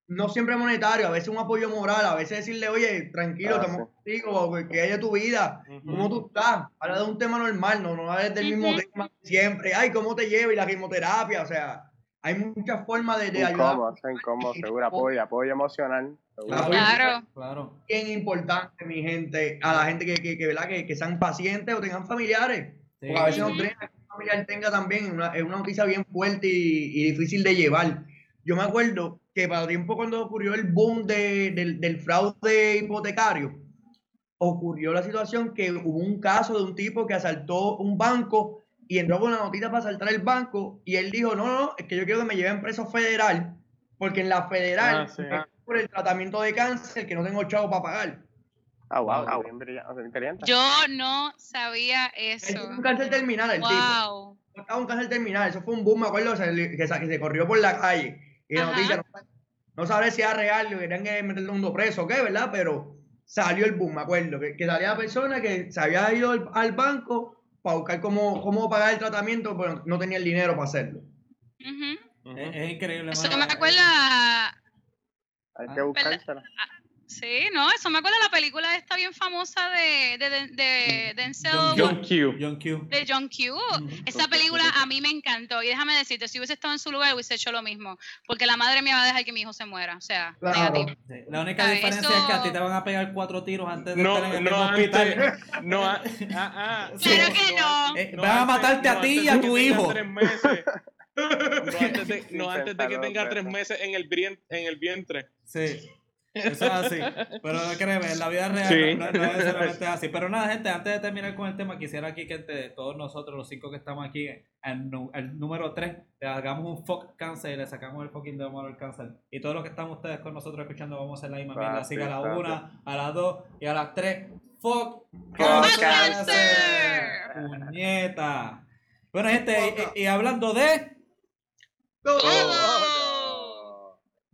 no siempre monetario, a veces un apoyo moral, a veces decirle, oye, tranquilo, estamos contigo, que haya tu vida, ¿cómo tú estás? Habla de un tema normal, no, no hables del mismo tema siempre, ay, ¿cómo te lleva? Y la quimioterapia, o sea, hay muchas formas de, de ayudar. Incómodo, seguro, apoyo, apoyo emocional. Claro. claro. Bien importante, mi gente, a la gente que, que, que, ¿verdad? que, que sean pacientes o tengan familiares. Porque a veces no que un familiar tenga también, una, es una noticia bien fuerte y, y difícil de llevar. Yo me acuerdo que para tiempo cuando ocurrió el boom del, fraude hipotecario, ocurrió la situación que hubo un caso de un tipo que asaltó un banco y entró con una notita para asaltar el banco y él dijo, no, no, es que yo quiero que me lleven preso federal, porque en la federal, ah, por el tratamiento de cáncer, que no tengo chavo para pagar. Ah, wow, Yo no sabía eso. Es un cáncer terminal el tipo. Estaba un cáncer terminal, eso fue un boom, me acuerdo, que se corrió por la calle. Y la noticia no, sabré si era real, o querían que meterle un mundo preso o qué, ¿verdad? Pero salió el boom, me acuerdo, que, que salía la persona que se había ido al, banco para buscar cómo, cómo pagar el tratamiento, pero no tenía el dinero para hacerlo. Es, increíble. Eso me acuerda... Hay que buscársela. Sí, no, eso me acuerdo de la película esta bien famosa de, de, de, de Denzel. John, Q. John Q. De John Q. Esa película a mí me encantó. Y déjame decirte, si hubiese estado en su lugar, hubiese hecho lo mismo. Porque la madre mía va a dejar que mi hijo se muera. O sea, negativo. La única diferencia es que a ti te van a pegar cuatro tiros antes de no, estar en el no, hospital. No, ah, ah, claro que no. Eh, van a matarte a ti y a tu hijo. Tres meses. no antes de, no antes de que tenga tres meses en el, en el vientre. Sí. Eso es así. Pero créeme, en la vida real no, es así. Pero nada, gente, antes de terminar con el tema, quisiera aquí que entre todos nosotros, los cinco que estamos aquí, el, el número 3, le hagamos un fuck cáncer y le sacamos el fucking demonio al cáncer. Y todos los que están ustedes con nosotros escuchando, vamos a hacer la misma mierda. Así que a la una, a las dos y a las tres, fuck cáncer. Puñeta. Bueno, gente, y, hablando de.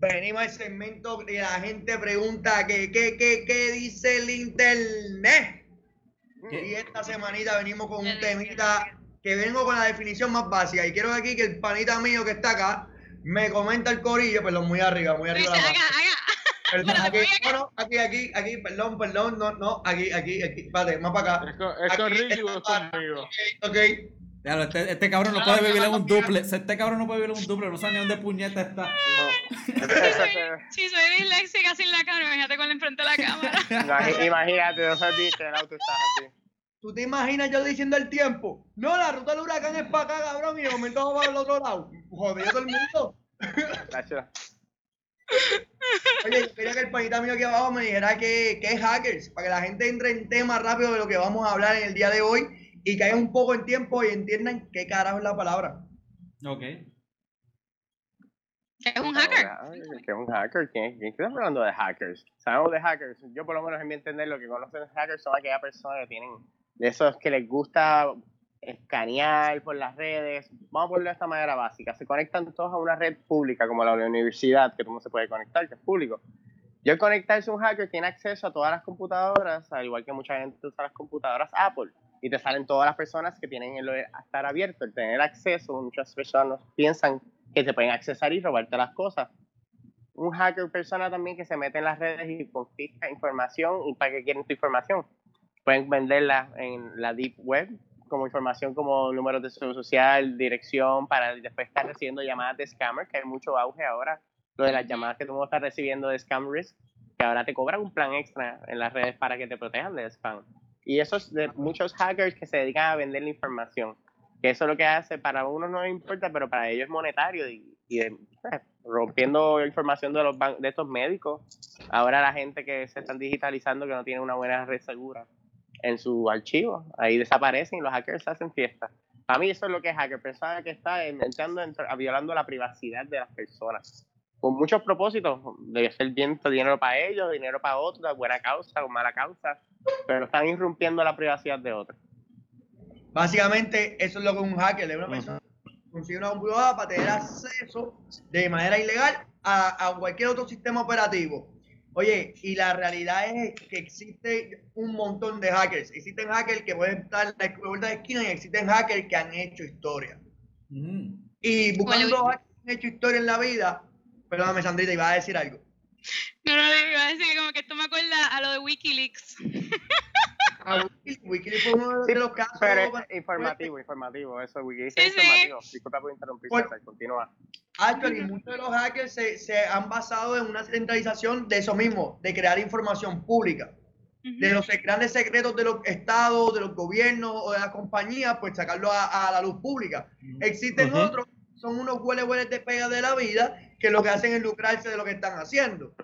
Venimos al segmento y la gente pregunta que qué, qué, qué dice el internet. Y esta semanita venimos con un temita que vengo con la definición más básica. Y quiero aquí que el panita mío que está acá me comenta el corillo, perdón, muy arriba, muy arriba. Perdón, aquí, aquí, aquí, aquí, perdón, perdón, no, no, aquí, aquí, aquí, espérate, más para acá. Es con, es es conmigo. Ok, ok. Este, este, cabrón no, puede vivir en un duple. Este cabrón no puede vivir en un duple, no sabe ni dónde puñeta está. Si soy disléxica sin la cámara, imagínate con la enfrente de la cámara. imagínate, no sabes viste, el auto está así. ¿Tú te imaginas yo diciendo el tiempo? No, la ruta del huracán es para acá, cabrón, y de momento vamos para el otro lado. Jodido todo el mundo. Oye, yo quería que el panita mío aquí abajo me dijera que, que es hackers, para que la gente entre en tema rápido de lo que vamos a hablar en el día de hoy y caigan un poco en tiempo y entiendan qué carajo es la palabra. Ok. ¿Qué es un hacker? ¿Qué es un hacker? ¿Quién, quién está hablando de hackers? Sabemos de hackers. Yo por lo menos en mi entender lo que conocen hackers son aquellas personas que tienen de esos que les gusta escanear por las redes. Vamos a ponerlo de esta manera básica. Se conectan todos a una red pública como la universidad, que todo mundo se puede conectar, que es público. Yo conectarse un hacker tiene acceso a todas las computadoras, al igual que mucha gente usa las computadoras Apple, y te salen todas las personas que tienen el estar abierto, el tener acceso. Muchas personas piensan que te pueden accesar y robarte las cosas. Un hacker persona también que se mete en las redes y confisca información y para qué quieren tu información. Pueden venderla en la deep web como información como números de seguro social, dirección, para después estar recibiendo llamadas de scammer, que hay mucho auge ahora lo de las llamadas que tú estás recibiendo de Scam que ahora te cobran un plan extra en las redes para que te protejan de spam. Y eso es de muchos hackers que se dedican a vender la información. Que eso es lo que hace, para uno no importa, pero para ellos es monetario y, y pues, rompiendo información de, los de estos médicos. Ahora la gente que se están digitalizando que no tiene una buena red segura en su archivo, ahí desaparecen y los hackers hacen fiesta. Para mí eso es lo que es hacker, persona que está entrando, violando la privacidad de las personas con muchos propósitos, debe ser bien dinero para ellos, dinero para otros, buena causa o mala causa, pero están irrumpiendo la privacidad de otros. Básicamente, eso es lo que un hacker es una persona consigue una computadora para tener acceso de manera ilegal a, cualquier otro sistema operativo. Oye, y la realidad es que existe un montón de hackers. Existen hackers que pueden estar en la vuelta de esquina y existen hackers que han hecho historia. Y buscando hackers que han hecho historia en la vida, Perdóname, Sandrita, iba a decir algo. No, no, iba a decir como que esto me acuerda a lo de Wikileaks. Ah, Wikileaks fue uno de los casos. Pero informativo, informativo, eso, Wikileaks es informativo. Disculpa por interrumpir, continúa. Actually, muchos de los hackers se, se, han basado en una centralización de eso mismo, de crear información pública. De los grandes secretos de los estados, de los gobiernos o de las compañías, pues sacarlo a, la luz pública. Existen otros, son unos huele hueles de pega de la vida que lo que hacen es lucrarse de lo que están haciendo.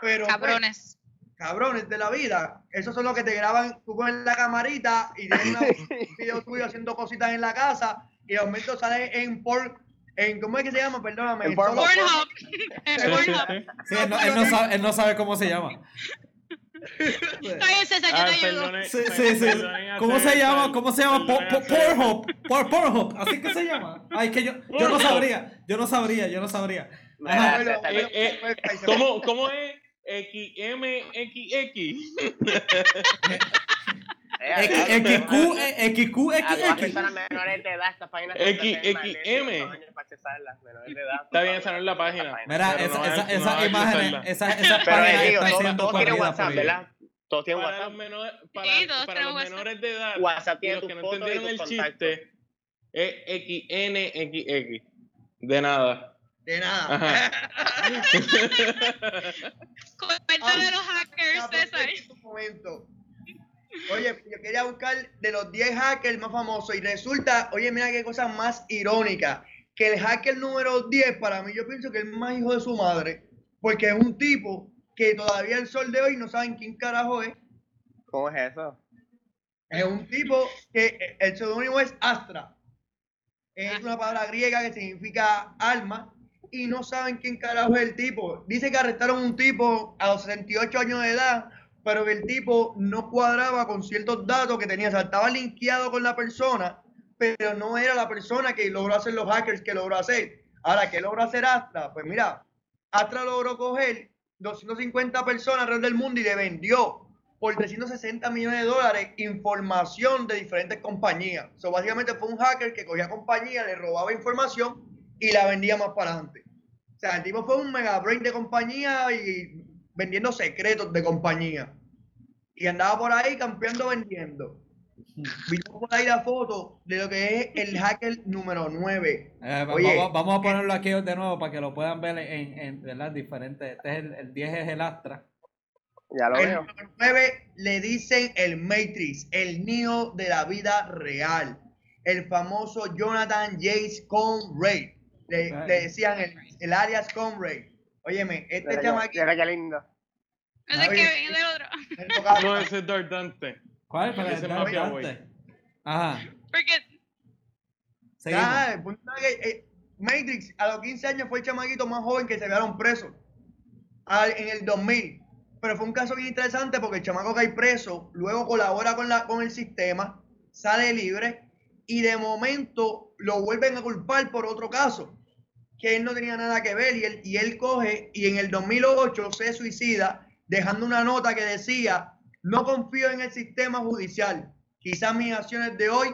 Pero, pues, cabrones. cabrones de la vida. Esos son los que te graban, tú pones la camarita y tienes un video tuyo haciendo cositas en la casa y de momento sale en por en ¿cómo es que se llama? Perdóname. En Pornhub. Sí, él, no, él, no sabe, él no sabe cómo se llama. Está bien, César, yo te ayudo. Sí, sí, sí. ¿Cómo se llama? ¿Cómo se llama? Pornhub. Pornhub. Así que se llama. Ay, que yo, yo no sabría. Yo no sabría, yo no sabría. Eh, eh, ¿cómo, ¿Cómo es? XMXX. XQ, XQ, personas menores de edad, esta página XM. Está bien, esa no es la página. Mira, esas esa imágenes, esas esa páginas siendo corridas WhatsApp, ¿verdad? Todos tienen WhatsApp. Para, los menores de edad, WhatsApp tiene los que no entendieron el chiste, es XNXX. De nada. De nada. Cuéntale de los hackers, César. Oye, yo quería buscar de los 10 hackers más famosos y resulta, oye, mira qué cosa más irónica, que el hacker número 10 para mí yo pienso que es más hijo de su madre, porque es un tipo que todavía el sol de hoy no saben quién carajo es. ¿Cómo es eso? Es un tipo que el seudónimo es Astra. Es ah. una palabra griega que significa alma y no saben quién carajo es el tipo. Dice que arrestaron un tipo a los 68 años de edad, pero que el tipo no cuadraba con ciertos datos que tenía. O sea, estaba linkeado con la persona, pero no era la persona que logró hacer los hackers que logró hacer. Ahora, ¿qué logró hacer Astra? Pues mira, Astra logró coger 250 personas alrededor del mundo y le vendió por 360 millones de dólares información de diferentes compañías. O sea, básicamente fue un hacker que cogía compañía, le robaba información y la vendía más para adelante. O sea, el tipo fue un mega brain de compañía y vendiendo secretos de compañía. Y andaba por ahí campeando vendiendo. Vimos por ahí la foto de lo que es el hacker número 9. Eh, vamos, vamos, a ponerlo aquí de nuevo para que lo puedan ver en, en las diferentes. Este es el, el 10 es el Astra. Ya lo el veo. Número 9 le dicen el Matrix, el niño de la vida real. El famoso Jonathan James Conrad. Le, le decían el, el, alias Conrad. Óyeme, este. Mira qué lindo. No sé qué viene del otro. No, ese es Dark Dante. ¿Cuál? Para ese es Mafia Boy. Ajá. Porque. Ah, el punto es que eh, Matrix a los 15 años fue el chamaquito más joven que se quedaron presos. Al, en el 2000. Pero fue un caso bien interesante porque el chamaco cae preso, luego colabora con, la, con el sistema, sale libre y de momento lo vuelven a culpar por otro caso que él no tenía nada que ver y él, y él coge y en el 2008 se suicida dejando una nota que decía, no confío en el sistema judicial. Quizás mis acciones de hoy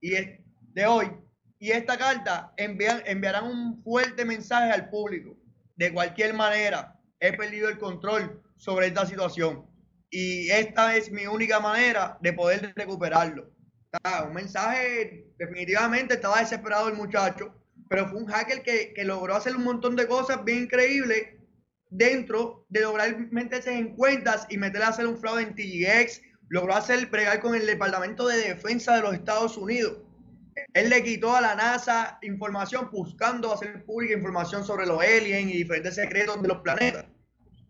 y de hoy y esta carta envían, enviarán un fuerte mensaje al público. De cualquier manera, he perdido el control sobre esta situación y esta es mi única manera de poder recuperarlo. un mensaje, definitivamente estaba desesperado el muchacho, pero fue un hacker que, que logró hacer un montón de cosas bien increíbles dentro de lograr meterse en cuentas y meterle a hacer un fraude en TGX, logró hacer pregar con el Departamento de Defensa de los Estados Unidos. Él le quitó a la NASA información buscando hacer pública información sobre los aliens y diferentes secretos de los planetas.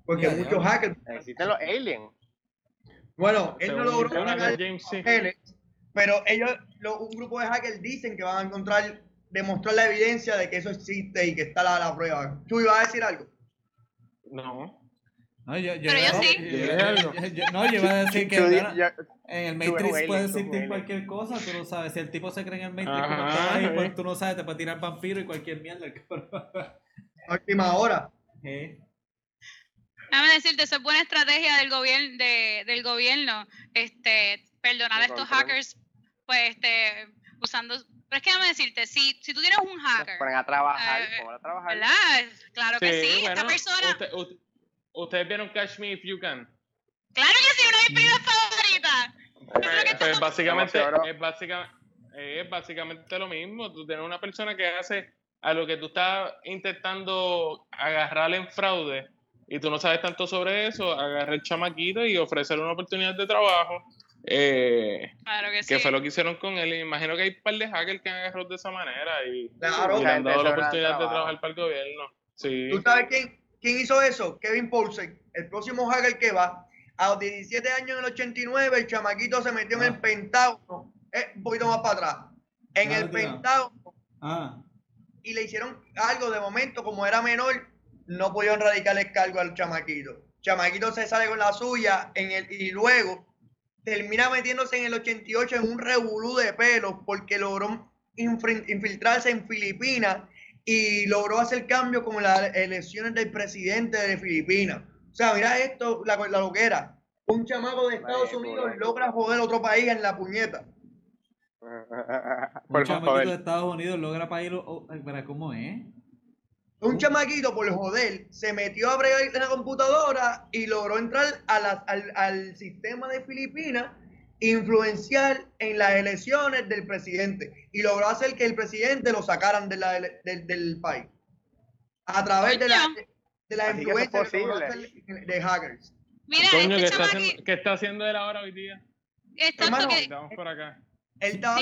Porque muchos hackers... Existen los aliens. Bueno, él no logró pero ellos, un grupo de hackers dicen que van a encontrar, demostrar la evidencia de que eso existe y que está la, la prueba. ¿Tú ibas a decir algo? No. No, yo, yo, Pero yo, sí. no, yo iba a decir que en el Matrix puede existir cualquier cosa, tú no sabes. Si el tipo se cree en el Matrix, como está ahí, pues tú no sabes, te puede tirar vampiro y cualquier mierda. Última hora. ¿Eh? Déjame decirte, eso es buena estrategia del gobierno, de, del gobierno, este, perdonar a estos hackers, pues, este, usando pero es que déjame decirte, si, si tú tienes un hacker. Ponen a trabajar, eh, a trabajar. ¿Verdad? Claro que sí. Esta persona. ¿Ustedes vieron Catch Me If You Can? Claro que sí, una de mis películas favoritas. Pues, pues básicamente, es, básicamente, es básicamente lo mismo. Tú tienes una persona que hace a lo que tú estás intentando agarrar en fraude y tú no sabes tanto sobre eso, agarra el chamaquito y ofrecerle una oportunidad de trabajo eh, claro que, que fue lo que hicieron con él. imagino que hay un par de hackers que han agarrado de esa manera y, claro, y le han dado la oportunidad de trabajar para el gobierno. Sí. ¿Tú sabes quién, quién hizo eso? Kevin Paulsen, el próximo hacker que va. A los 17 años en el 89, el chamaquito se metió en el ah. Pentágono, eh, un poquito más para atrás, en el Pentágono. Ah. Y le hicieron algo de momento, como era menor, no pudieron radicar el cargo al chamaquito. Chamaquito se sale con la suya en el, y luego termina metiéndose en el 88 en un revolú de pelos porque logró infiltrarse en Filipinas y logró hacer cambios como las elecciones del presidente de Filipinas. O sea, mira esto, la, la loquera. Un chamaco de Estados Unidos logra joder otro país en la puñeta. un chamaco de Estados Unidos logra país... Oh, ¿Cómo es? Un chamaquito, por joder, se metió a bregar en la computadora y logró entrar al, sistema de Filipinas, influenciar en las elecciones del presidente y logró hacer que el presidente lo sacaran de la, del país a través de la, de la influencia de, hackers. Mira, Coño, este ¿qué, está ¿qué está haciendo él ahora hoy día? Hermano, que... Vamos por acá. Él estaba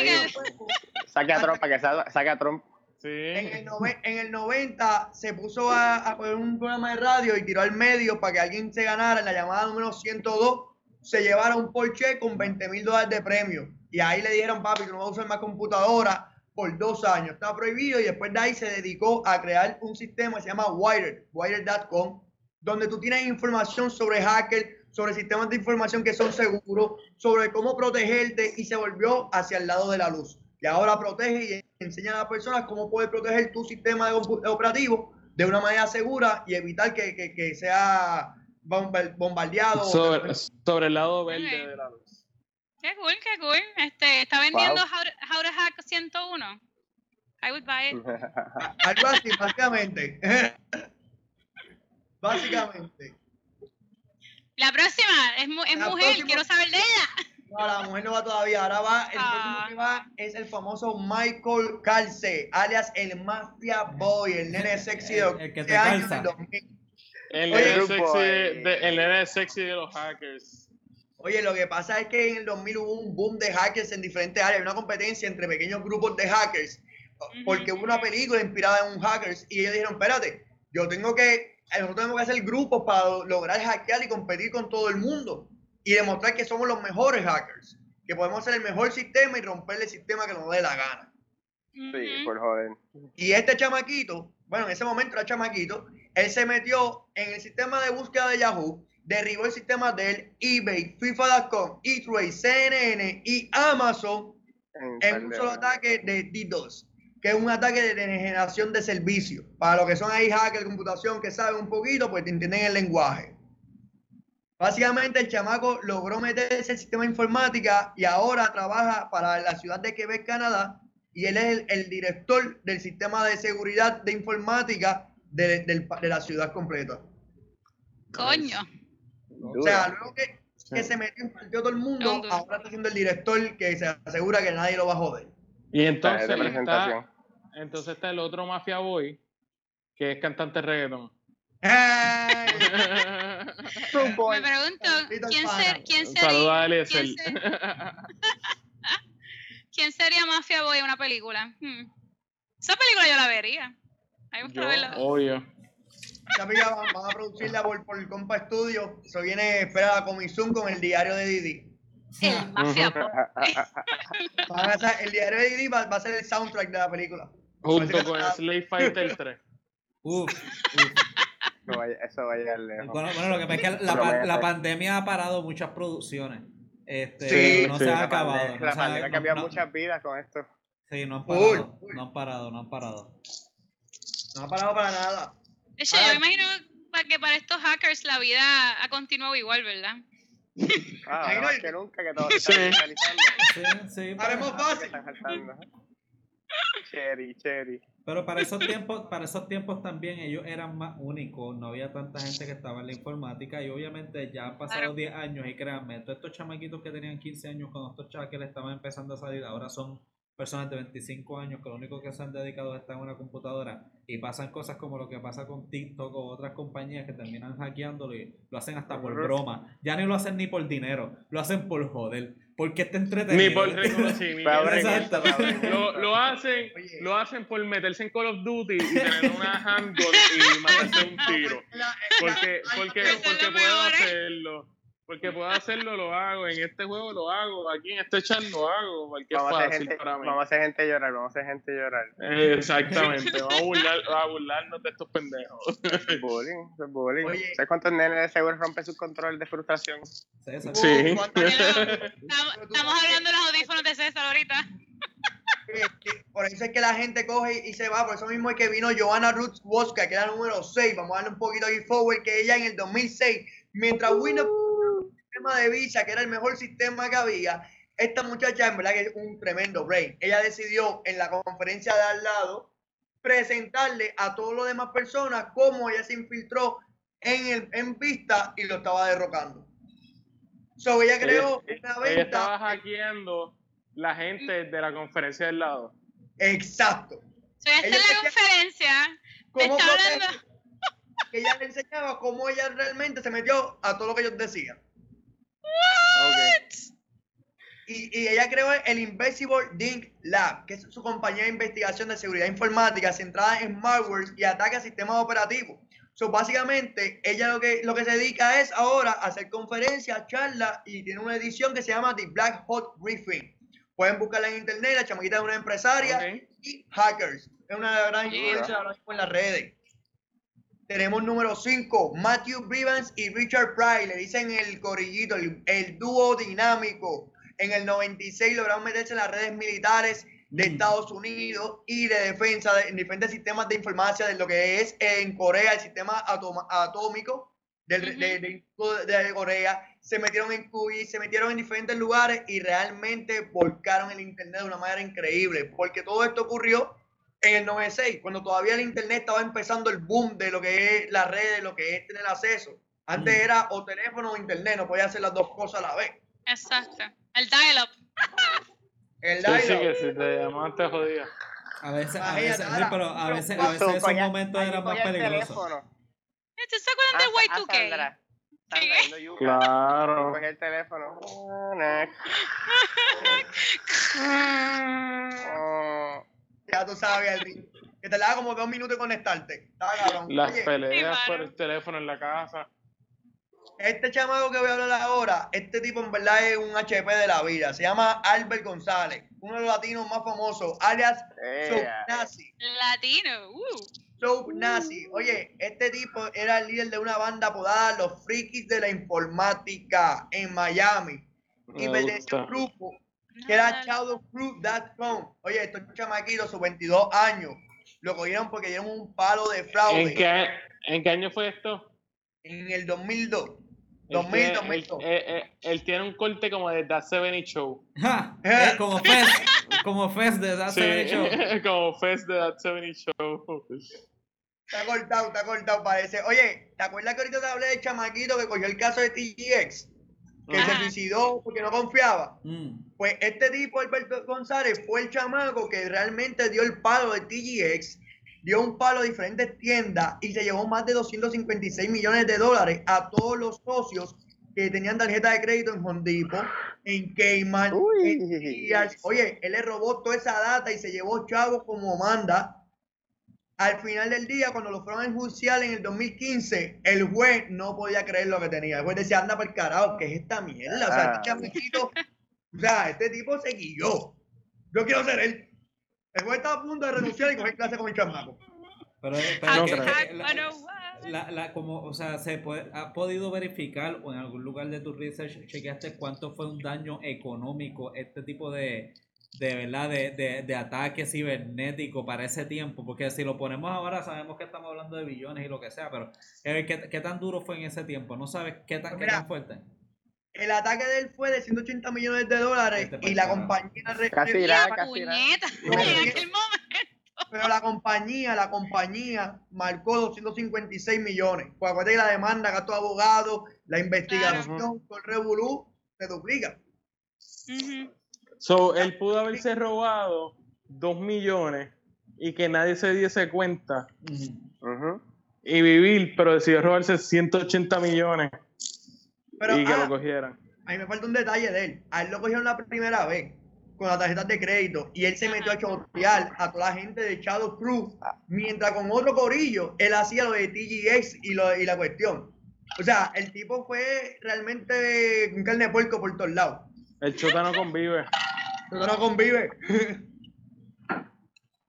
Saque a Trump para que saque a Trump. En, el en, el 90 se puso a, poner un programa de radio y tiró al medio para que alguien se ganara en la llamada número 102, se llevara un Porsche con 20 mil dólares de premio. Y ahí le dijeron, papi, que no va a usar más computadora por dos años. Está prohibido y después de ahí se dedicó a crear un sistema que se llama Wired, wired.com, donde tú tienes información sobre hackers, sobre sistemas de información que son seguros, sobre cómo protegerte y se volvió hacia el lado de la luz y ahora protege y enseña a las personas cómo poder proteger tu sistema operativo de una manera segura y evitar que, que, sea bombardeado. Sobre, el lado verde de la luz. Qué cool, qué cool. Este, está vendiendo How, to Hack 101. I would buy it. Algo así, básicamente. básicamente. La próxima es, es mujer, quiero saber de ella. No, la mujer no va todavía. Ahora va, el próximo ah. que va es el famoso Michael Calce, alias el Mafia Boy, el nene sexy de el, que te calza. El, nene sexy de, el nene sexy de los hackers. Oye, lo que pasa es que en el 2000 hubo un boom de hackers en diferentes áreas, una competencia entre pequeños grupos de hackers, porque hubo una película inspirada en un hackers y ellos dijeron, espérate, yo tengo que, nosotros tenemos que hacer grupos para lograr hackear y competir con todo el mundo y demostrar que somos los mejores hackers, que podemos hacer el mejor sistema y romper el sistema que nos dé la gana. Sí, por joder. Y este chamaquito, bueno, en ese momento era chamaquito, él se metió en el sistema de búsqueda de Yahoo, derribó el sistema del eBay, FIFA.com, eTrade, CNN y Amazon en, un solo ataque de DDoS, que es un ataque de generación de servicio. Para los que son ahí hackers de computación que saben un poquito, pues entienden el lenguaje. Básicamente el chamaco logró meterse el sistema de informática y ahora trabaja para la ciudad de Quebec, Canadá, y él es el, director del sistema de seguridad de informática de, de la ciudad completa. Coño. O sea, luego que, que se metió en todo el mundo, ahora está siendo el director que se asegura que nadie lo va a joder. Y entonces, está, entonces está el otro Mafia Boy, que es cantante de reggaeton. Me pregunto, ¿quién, ser, quién sería? ¿quién, ¿quién, sería Mafia Boy en una película? Hmm. Esa película yo la vería. Me gusta verla. Obvio. Ya van, van, a producirla por, por el Compa Studio. Eso viene, espera la comisión con el diario de Didi. El Mafia Boy. el diario de Didi va, va, a ser el soundtrack de la película. Junto con Slave Fighter 3. Uf, uf eso vaya lejos. Bueno, bueno, lo que pasa es que la, la, pandemia ha parado muchas producciones. Este, sí, no se ha acabado. La pandemia ha cambiado muchas vidas con esto. Sí, no han parado. No han parado, no han parado. No ha parado para nada. De hecho, yo me imagino que para estos hackers la vida ha continuado igual, ¿verdad? Ah, no, que nunca que todo se está Sí, sí. Haremos fácil. Cherry, cherry. Pero para esos tiempos, para esos tiempos también ellos eran más únicos, no había tanta gente que estaba en la informática y obviamente ya han pasado 10 años y créanme, todos estos chamaquitos que tenían 15 años cuando estos le estaban empezando a salir ahora son personas de 25 años que lo único que se han dedicado es estar en una computadora y pasan cosas como lo que pasa con TikTok o otras compañías que terminan hackeándolo y lo hacen hasta por broma. Ya ni lo hacen ni por dinero, lo hacen por joder, porque está entretenido. Ni por reconocimiento. Exacto. Lo, lo, hacen, lo hacen por meterse en Call of Duty y tener una handgun y matarse un tiro. Porque, porque, porque puedo hacerlo. Porque puedo hacerlo, lo hago. En este juego lo hago. Aquí en este chat lo hago. Porque vamos es fácil gente, para mí. Vamos a hacer gente llorar. Vamos a hacer gente llorar. exactamente. vamos, a burlar, a burlarnos de estos pendejos. Es bullying. Es bullying. ¿Sabes cuántos nenes de seguro rompen su control de frustración? Sí. sí. estamos, estamos hablando de los audífonos de César ahorita. Por eso es que la gente coge y se va. Por eso mismo es que vino Joanna Ruth Woska, que era la número 6. Vamos a darle un poquito de forward, que ella en el 2006, mientras Windows de visa, que era el mejor sistema que había, esta muchacha en verdad que es un tremendo brain. Ella decidió en la conferencia de al lado presentarle a todas las demás personas cómo ella se infiltró en, el, en pista y lo estaba derrocando. So, ella creó una venta. Ella estaba hackeando la gente de la conferencia del lado. Exacto. esta es la conferencia. Que ella le enseñaba cómo ella realmente se metió a todo lo que ellos decían. Y, y, ella creó el Invisible Dink Lab, que es su compañía de investigación de seguridad informática centrada en malware y ataque a sistemas operativos. So, básicamente, ella lo que, lo que se dedica es ahora a hacer conferencias, charlas y tiene una edición que se llama The Black Hot Briefing. Pueden buscarla en internet, la chamaquita de una empresaria y hackers. Es una gran influencia ahora mismo en las redes. Tenemos número 5, Matthew Brivans y Richard Pry, le dicen el corillito, el, dúo dinámico. En el 96 lograron meterse en las redes militares de mm. Estados Unidos y de defensa de, en diferentes sistemas de información de lo que es en Corea el sistema atómico del, de, de, Corea. Se metieron en Cuba, se metieron en diferentes lugares y realmente volcaron el Internet de una manera increíble, porque todo esto ocurrió en el 96, cuando todavía el internet estaba empezando el boom de lo que es las redes, lo que es tener acceso. Antes mm. era o teléfono o internet, no podía hacer las dos cosas a la vez. Exacto. El dial-up. el dial-up. Sí, que si te llamaban te jodía. A veces, a veces, pero a veces, a veces esos momentos eran más peligrosos. ¿Te se acuerdan del Y2K? Claro. Coge el teléfono. Ya tú sabes, Que te le da como dos minutos de conectarte. Las peleas por el teléfono en la casa. Este chamaco que voy a hablar ahora, este tipo en verdad es un HP de la vida. Se llama Albert González, uno de los latinos más famosos, alias Soap Nazi. Latino, uh. Soap Nazi. Oye, este tipo era el líder de una banda apodada Los Frikis de la Informática en Miami. y perteneció un grupo que era shadowproof.com. Oye, estos chamaquitos, sus 22 años, lo cogieron porque dieron un palo de fraude. ¿En qué, ¿En qué año fue esto? En el 2002. 2000, 2000. Él, tiene un corte como de That 70 Show. Eh, como Fest, como Fest de That 70 Show. como Fest de That 70 Show. Está cortado, está cortado, parece. Oye, ¿te acuerdas que ahorita te hablé del chamaquito que cogió el caso de TGX? Que se suicidó porque no confiaba. Mm. Pues este tipo, Alberto González, fue el chamaco que realmente dio el palo de TGX dio un palo a diferentes tiendas y se llevó más de 256 millones de dólares a todos los socios que tenían tarjeta de crédito en Hondipo, en Cayman, en Oye, él le robó toda esa data y se llevó chavos como manda. Al final del día, cuando lo fueron a judicial en el 2015, el juez no podía creer lo que tenía. El juez decía, anda para el carajo, ¿qué es esta mierda? O sea, este ah. o sea, este tipo se guilló. Yo quiero ser él. El güey estaba a punto de renunciar y coger clase con el chamaco. Pero, pero la, la, como, o sea, se puede, ha podido verificar o en algún lugar de tu research chequeaste cuánto fue un daño económico este tipo de, de verdad de, de, de ataque cibernético para ese tiempo, porque si lo ponemos ahora sabemos que estamos hablando de billones y lo que sea, pero ¿qué, qué tan duro fue en ese tiempo? ¿No sabes qué tan, qué tan fuerte? el ataque de él fue de 180 millones de dólares y la compañía casi la, casi en aquel momento. Pero la compañía, la compañía marcó 256 millones. Pues acuérdate que la demanda, gasto de abogado, la investigación, con Revolú, se duplica. So, él pudo haberse robado 2 millones y que nadie se diese cuenta. Y vivir, pero decidió robarse 180 millones y que lo ah, cogieran. A mí me falta un detalle de él. A él lo cogieron la primera vez con las tarjetas de crédito y él se metió a chotear a toda la gente de Shadow Crew, mientras con otro corillo él hacía lo de TGX y, lo, y la cuestión. O sea, el tipo fue realmente un carne de puerco por todos lados. El chota no convive. El chota no convive.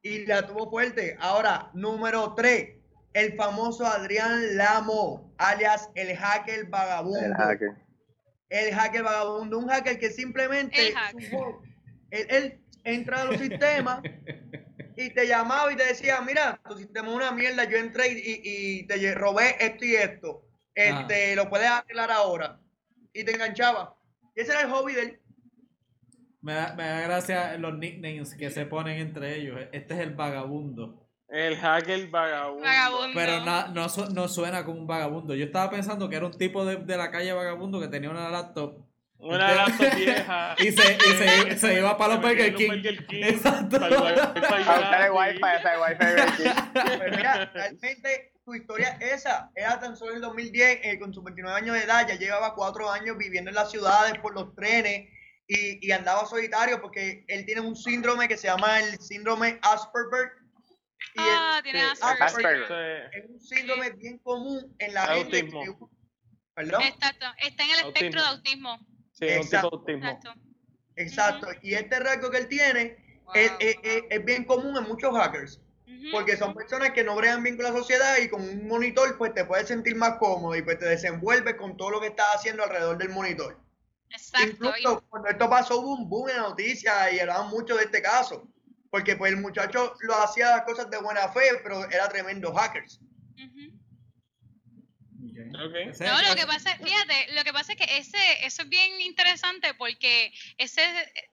y la tuvo fuerte. Ahora, número 3 el famoso Adrián Lamo, alias el hacker vagabundo. El hacker. El hacker vagabundo, un hacker que simplemente Él, entra a los sistemas y te llamaba y te decía, mira, tu sistema es una mierda, yo entré y, y te robé esto y esto. Este, lo puedes arreglar ahora. Y te enganchaba. Y ese era el hobby de él. Me da, me da gracia los nicknames que se ponen entre ellos. Este es el vagabundo. El hacker vagabundo. Pero no, no, suena como un vagabundo. Yo estaba pensando que era un tipo de, de la calle vagabundo que tenía una laptop. Una laptop vieja. Y se, y se, se iba para los Burger King. Exacto. Para el wifi, para el wifi. Pues mira, realmente su historia esa. Era tan solo en el 2010, eh, con sus 29 años de edad, ya llevaba 4 años viviendo en las ciudades por los trenes. Y, y andaba solitario porque él tiene un síndrome que se llama el síndrome Asperger, ah, tiene Asperger. Es un síndrome bien común en la gente. Que, ¿Perdón? Exacto. Está en el espectro de autismo. Sí, es un tipo de autismo. Exacto. Exacto. Y este rasgo que él tiene es, es, es, bien común en muchos hackers. Porque son personas que no bregan bien con la sociedad y con un monitor pues te puedes sentir más cómodo y pues te desenvuelves con todo lo que estás haciendo alrededor del monitor. Exacto. Incluso cuando esto pasó hubo un boom en la noticia y hablaban mucho de este caso. Porque pues el muchacho lo hacía las cosas de buena fe, pero era tremendo hackers. No, lo que pasa, fíjate, lo que pasa es que ese, eso es bien interesante porque ese,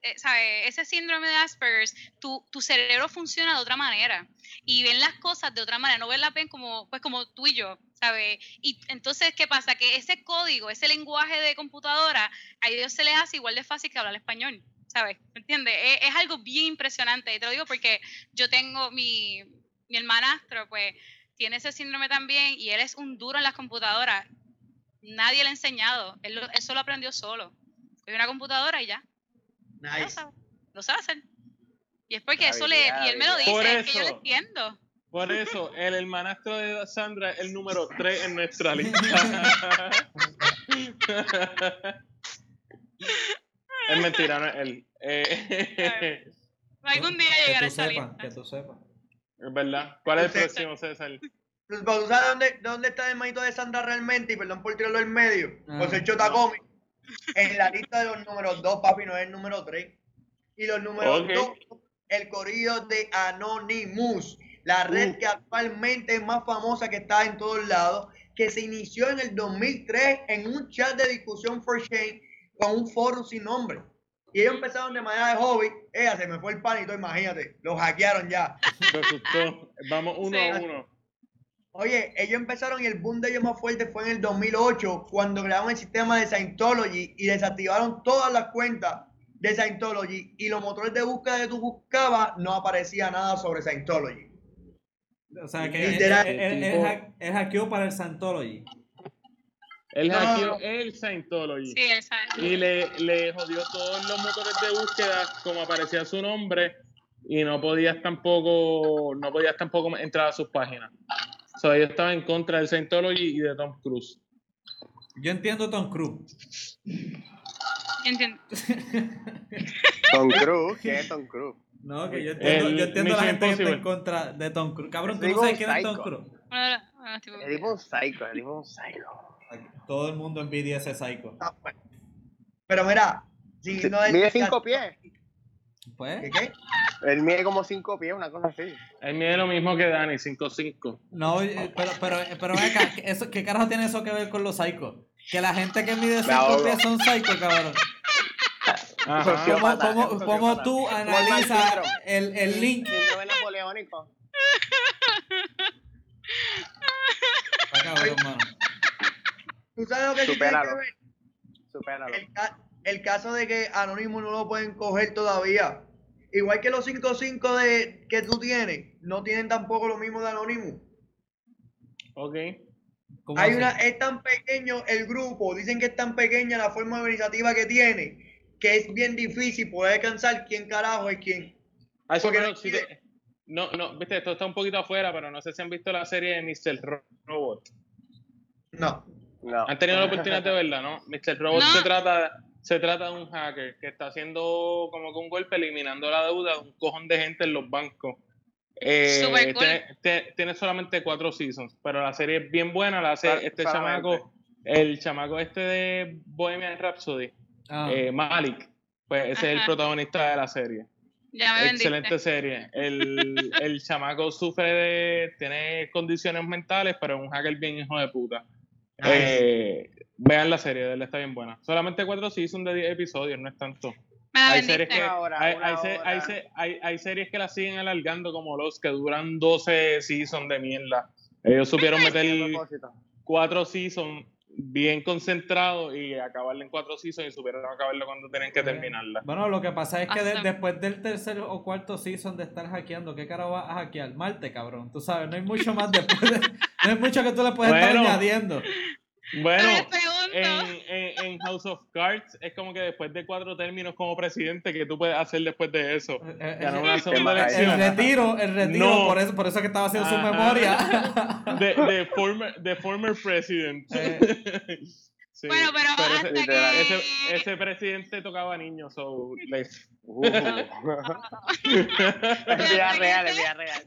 eh, ese síndrome de Asperger, tu, tu cerebro funciona de otra manera y ven las cosas de otra manera, no ven la pen como, pues como tú y yo, ¿sabes? Y entonces, ¿qué pasa? Que ese código, ese lenguaje de computadora, a ellos se les hace igual de fácil que hablar español. ¿sabes? ¿Me entiendes? Es, algo bien impresionante. Y te lo digo porque yo tengo mi, mi hermanastro, pues tiene ese síndrome también y él es un duro en las computadoras. Nadie le ha enseñado. Él, lo, solo aprendió solo. Hay una computadora y ya. Nice. Lo sabe, lo sabe hacer. Y es porque eso le. Y él me lo dice, es que yo lo entiendo. Por eso, el hermanastro de Sandra es el número 3 en nuestra lista. Es mentira, no es él. Eh, Algún día llegará esa lista. Que tú sepas. Es verdad. ¿Cuál es el próximo, César? Pues, ¿Tú sabes dónde, dónde está el manito de Sandra realmente? Y perdón por tirarlo en medio. Ah, José Chota En la lista de los números 2, papi, no es el número 3. Y los números 2, el corrido de Anonymous. La red que actualmente es más famosa que está en todos lados que se inició en el 2003 en un chat de discusión for Shane con un foro sin nombre. Y ellos empezaron de manera de hobby. Ella se me fue el panito, imagínate. Lo hackearon ya. Vamos uno a uno. Oye, ellos empezaron y el boom de ellos más fuerte fue en el 2008, cuando crearon el sistema de Scientology y desactivaron todas las cuentas de Scientology y los motores de búsqueda que tú buscabas no aparecía nada sobre Scientology. O sea, que él, hackeó para el Scientology. Él hackeó el Scientology. Sí, el Y le, le jodió todos los motores de búsqueda como aparecía su nombre y no podías tampoco no podías tampoco entrar a sus páginas. O sea, yo estaba en contra del Scientology y de Tom Cruise. Yo entiendo Tom Cruise. Entiendo. Tom Cruise, ¿qué es Tom Cruise? No, que yo entiendo, yo entiendo la gente que está en contra de Tom Cruise. Cabrón, tú no sabes quién es Tom Cruise. Es tipo un psycho, es tipo un psycho. Todo el mundo envidia ese psycho. Ah, Pero mira, si no es. Mide cinco pies. Pues. ¿Qué, qué? Él mide como 5 pies, una cosa así. Él mide lo mismo que Dani, 5'5". No, eh, pero, pero, pero acá, eso, ¿qué carajo tiene eso que ver con los psicos? Que la gente que mide 5 pies son psicos, cabrón. ¿Cómo, cómo, cómo tú analizas el, el link? Síndrome napoleónico. ¿Tú sabes lo que Supéralo. Supéralo. El, el caso de que Anónimo no lo pueden coger todavía igual que los 5-5 de, que tú tienes, no tienen tampoco lo mismo de Anonymous. Ok. Hay una, es tan pequeño el grupo, dicen que es tan pequeña la forma organizativa que tiene, que es bien difícil poder alcanzar quién carajo es quién. Ah, eso que no, no, no, viste, esto está un poquito afuera, pero no sé si han visto la serie de Mr. Robot. No. No. Han tenido la oportunidad de verla, ¿no? Mr. Robot se trata se trata de un hacker que está haciendo como que un golpe eliminando la deuda de un cojón de gente en los bancos. Eh, tiene, solamente cuatro seasons, pero la serie es bien buena. La hace este chamaco, el chamaco este de Bohemian Rhapsody, ah. eh, Malik, pues ese es el protagonista de la serie. Excelente serie. El, el chamaco sufre de. tiene condiciones mentales, pero es un hacker bien hijo de puta. Eh, vean la serie, de está bien buena. Solamente cuatro seasons de 10 episodios, no es tanto. Hay series, que, hay, hay, series que la siguen alargando como los que duran 12 seasons de mierda. Ellos supieron meter cuatro seasons bien concentrados y acabarla en cuatro seasons y supieron acabarlo cuando tienen que terminarla. Bueno, lo que pasa es que después del tercer o cuarto season de estar hackeando, ¿qué cara vas a hackear? Marte, cabrón. Tú sabes, no hay mucho más después. no hay mucho que tú le puedes estar añadiendo. Bueno, en, en, House of Cards es como que después de cuatro términos como presidente, ¿qué tú puedes hacer después de eso? Eh, eh, el, retiro, el retiro, por, eso, por eso que estaba haciendo su memoria. De, former, de former president. Eh. bueno, pero, hasta que... ese, ese, presidente tocaba niños, so les... Uh. es vida real, es vida real.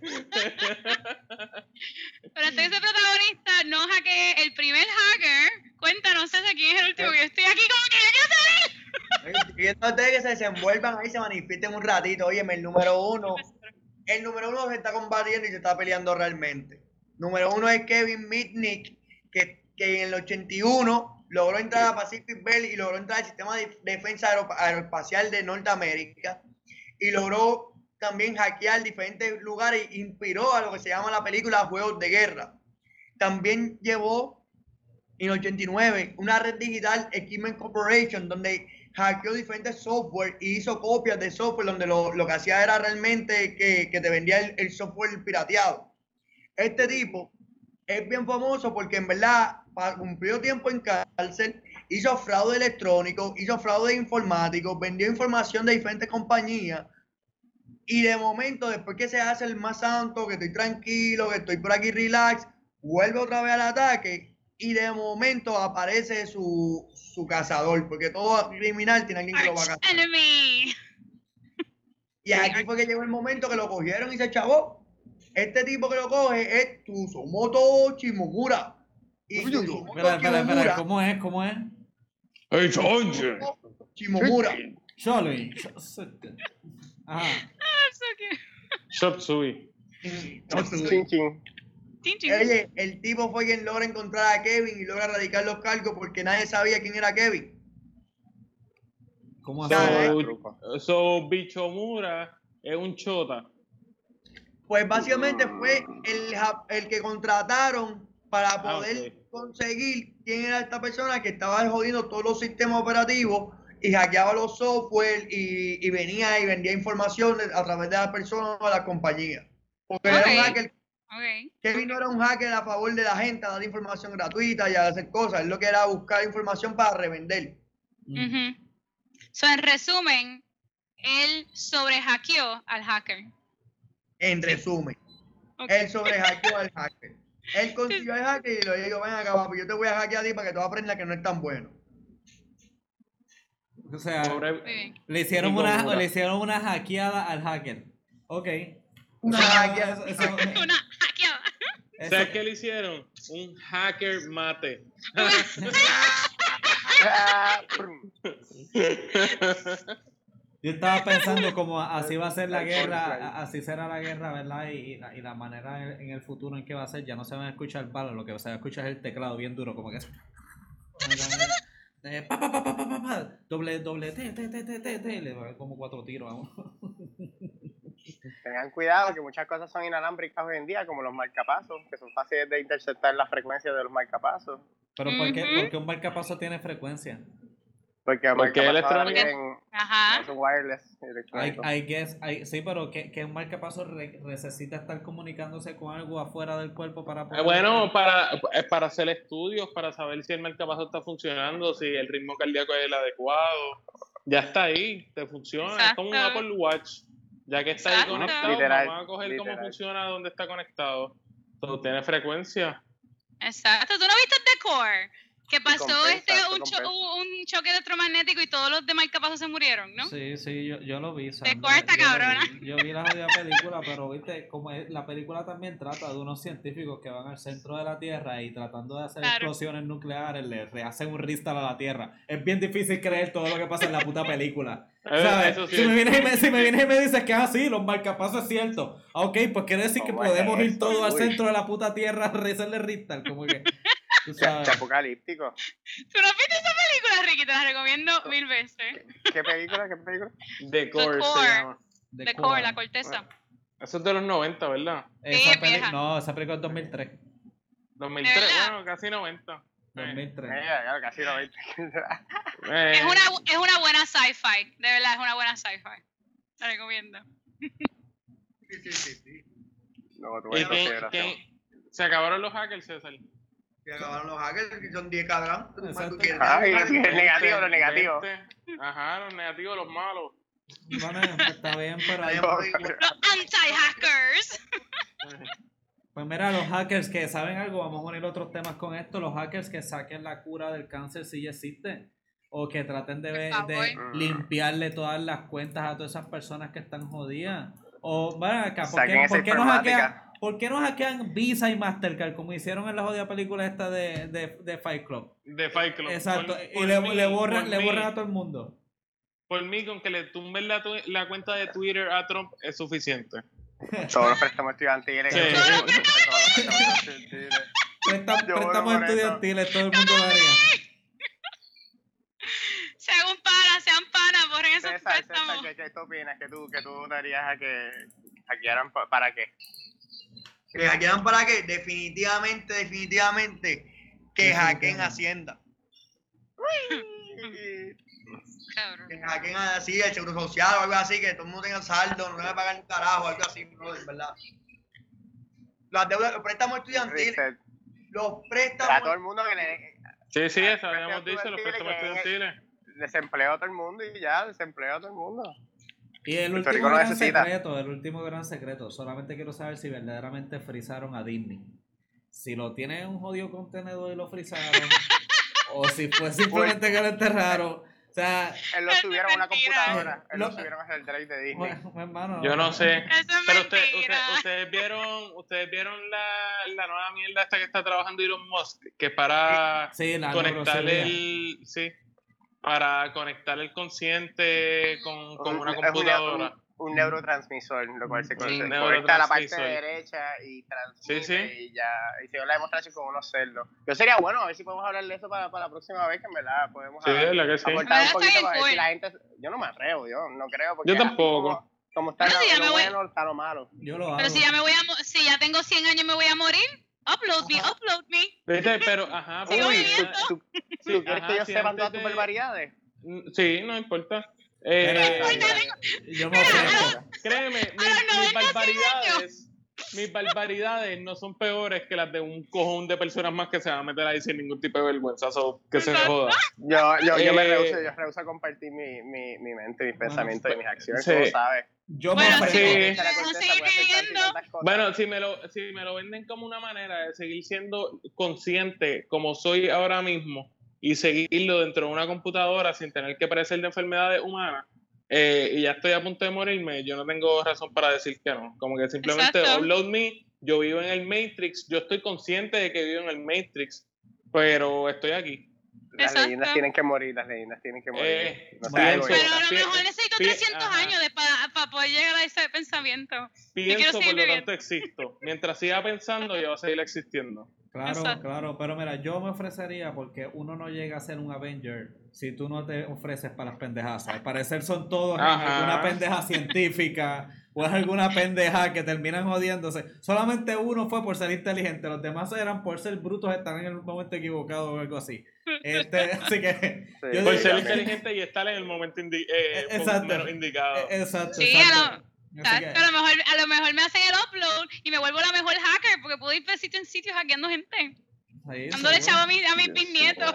Pero hasta ese protagonista no hackeé el primer hacker. Cuéntanos ese quién es el último. Yo estoy aquí como que ya quiero saber. Pidiéndote que se desenvuelvan ahí, se manifiesten un ratito. Oye, el número uno. El número uno se está combatiendo y se está peleando realmente. Número uno es Kevin Mitnick, que, que en el 81 logró entrar a Pacific Bell y logró entrar al sistema de defensa aeroespacial de Norteamérica y logró también hackear diferentes lugares e inspiró a lo que se llama la película Juegos de Guerra. También llevó en 89 una red digital Equipment Corporation donde hackeó diferentes software y hizo copias de software donde lo, que hacía era realmente que, te vendía el, el software pirateado. Este tipo es bien famoso porque en verdad cumplió tiempo en cárcel, hizo fraude electrónico, hizo fraude informático, vendió información de diferentes compañías. Y de momento, después que se hace el más santo, que estoy tranquilo, que estoy por aquí relax, vuelve otra vez al ataque y de momento aparece su, su cazador, porque todo criminal tiene alguien que lo va a cazar. Y aquí fue que llegó el momento que lo cogieron y se chavó. Este tipo que lo coge es Tsusomoto Chimomura. Espera, espera, espera, ¿cómo es? ¿Cómo es? ¡Ey, Chonche! Chimomura. Chole. Ajá. Shopsui. Oye, el tipo fue quien logra encontrar a Kevin y logra radicar los cargos porque nadie sabía quién era Kevin. ¿Cómo so, so, Bichomura es un chota. Pues básicamente fue el, el que contrataron para ah, poder conseguir quién era esta persona que estaba jodiendo todos los sistemas operativos y hackeaba los software y, y venía y vendía información a través de las personas o de la compañía. Porque era un hacker. Kevin no era un hacker a favor de la gente, a dar información gratuita y a hacer cosas. Él lo que era buscar información para revender. en resumen, él sobrehackeó al hacker. En resumen, él sobrehackeó al hacker. Él consiguió el hacker y lo digo, ven acá, papi, yo te voy a hackear a ti para que tú aprendas que no es tan bueno. O sea, le, hicieron una, le hicieron una hackeada al hacker. Ok. Una hackeada. una hackeada. ¿Sabes qué le hicieron? Un hacker mate. Yo estaba pensando como así va a ser la guerra, así será la guerra, ¿verdad? Y, la, y la manera en el futuro en que va a ser, ya no se van a escuchar balas, lo que se va a escuchar es el teclado bien duro, como que es... doble, doble, t, t, t, t, t, le va como cuatro tiros a uno. Tengan cuidado que muchas cosas son inalámbricas hoy en día, como los marcapasos, que son fáciles de interceptar la frecuencia de los marcapasos. Pero ¿por qué, ¿por qué un marcapaso tiene frecuencia? Porque, porque electrónico. Ajá. Es wireless. I, guess, sí, pero que un marcapaso necesita estar comunicándose con algo afuera del cuerpo para poder. bueno, para, para hacer estudios, para saber si el marcapaso está funcionando, si el ritmo cardíaco es el adecuado. Ya está ahí, te funciona. Es como un Apple Watch. Ya que está ahí conectado, vamos a coger cómo funciona, dónde está conectado. Todo tiene frecuencia. Exacto. ¿Tú no viste el decor? Que pasó este un, un, choque electromagnético y todos los demás capaces se murieron, ¿no? Sí, sí, yo, yo lo vi. De cuarta, cabrona. Yo vi la película, pero viste, como la película también trata de unos científicos que van al centro de la Tierra y tratando de hacer explosiones nucleares le rehacen un restart a la Tierra. Es bien difícil creer todo lo que pasa en la puta película. ¿Sabes? si, me vienes y me, si me vienes y me dices que es así, los marcapasos es cierto. Ok, pues quiere decir que podemos ir todos al centro de la puta Tierra a hacerle restart. Como que. Qué apocalíptico. ¿Tú no viste esa película, Ricky? Te la recomiendo mil veces. ¿Qué, película? ¿Qué película? The Core, The Core, se llama. The, Core, la corteza. Eso es de los 90, ¿verdad? Esa sí, no, esa película es 2003. 2003, bueno, casi 90. 2003. Eh, claro, casi 90. eh. es, una, es una buena sci-fi, de verdad, es una buena sci-fi. La recomiendo. Sí, sí, sí. sí. No, tú ¿Y se acabaron los hackers, César. Que acabaron los hackers, que son 10 cada Ay, es negativo, los negativos. Ajá, los negativos, los malos. Bueno, está bien, pero hay... Los anti-hackers. Pues mira, los hackers que saben algo, vamos a unir otros temas con esto. Los hackers que saquen la cura del cáncer si ya existe. O que traten de, de limpiarle todas las cuentas a todas esas personas que están jodidas. O, bueno, acá, ¿por qué, ¿por qué no hackean? ¿Por qué no hackean Visa y Mastercard como hicieron en la jodida película esta de, de, de Fight Club? De Fight Club. Exacto. y le, le, borran, le borran a todo el mundo. Por mí, con que le tumben la, la cuenta de Twitter a Trump es suficiente. Todos los préstamos estudiantiles. Sí. préstamos estudiantiles, todo el mundo lo haría. Sean pana, sean pana, borren esos préstamos. César, ¿qué, tú opinas? ¿Que tú, que tú darías a que hackearan para qué? ¿Que hackean para qué? Definitivamente, definitivamente que hackeen Hacienda. que hackeen así el seguro social o algo así, que todo el mundo tenga saldo, no le va a pagar un carajo, algo así, no, es verdad. Las deudas, los préstamos estudiantiles. Los préstamos. A todo el mundo que le. Sí, sí, eso habíamos dicho, los préstamos estudiantiles. Desempleo a todo el mundo y ya, desempleo a todo el mundo. Y el último gran secreto, el último gran secreto, solamente quiero saber si verdaderamente frizaron a Disney. Si lo tienen en un jodido contenedor y lo frizaron, o si fue simplemente que lo enterraron. O sea, él lo subieron a una computadora, él lo, subieron a el drive de Disney. Yo no sé. pero usted, ustedes vieron, ustedes vieron la, la, nueva mierda esta que está trabajando Elon Musk, que para conectar el, sí, para conectar el consciente con, con una computadora. un neurotransmisor, lo cual se conecta a la parte derecha y transmite sí, sí. y ya, y se ve la demostración con unos cerdos. Yo sería bueno, a ver si podemos hablar de eso para, para la próxima vez, que en verdad podemos sí, hablar, la que sí. aportar un poquito para ver si la gente, yo no me atreo, yo no creo. Porque yo tampoco. Como, está lo, lo bueno, está lo malo. Yo lo hago. Pero si ya me voy a, si ya tengo 100 años me voy a morir, upload me, upload me. ¿Viste? Pero, ajá, pero, ¿tú, tú, tú, quieres que yo sepa todas tus barbaridades? Mm, sí, no importa. Eh, yo me Créeme, mis, barbaridades, mis barbaridades no son peores que las de un cojón de personas más que se van a meter ahí sin ningún tipo de vergüenza, que se joda. Yo, yo, yo me eh, rehuso, yo rehuso a compartir mi, mi, mi mente, mis pensamientos y mis acciones, sí. sabes. Yo me bueno, sí. Bueno, si me, lo, si me lo venden como una manera de seguir siendo consciente como soy ahora mismo, y seguirlo dentro de una computadora sin tener que parecer de enfermedades humanas eh, y ya estoy a punto de morirme, yo no tengo razón para decir que no. Como que simplemente upload me, yo vivo en el Matrix, yo estoy consciente de que vivo en el Matrix, pero estoy aquí. Las leyendas tienen que morir, las leyendas tienen que morir. Eh, pero a lo mejor necesito 300 años para poder llegar a ese pensamiento. Pienso, por lo tanto existo. Mientras siga pensando, yo voy a seguir existiendo. Claro, claro, pero mira, yo me ofrecería porque uno no llega a ser un Avenger si tú no te ofreces para las pendejas. Al parecer son todos alguna pendeja científica o es alguna pendeja que terminan jodiéndose. Solamente uno fue por ser inteligente, los demás eran por ser brutos, estar en el momento equivocado o algo así. Este, así que. por ser inteligente y estar en el momento eh, indicado. Exacto. exacto. A, lo mejor, a lo mejor me hacen el upload y me vuelvo la mejor hacker porque puedo ir en sitios hackeando gente. Cuando le echaba a, mi, a mis bisnietos.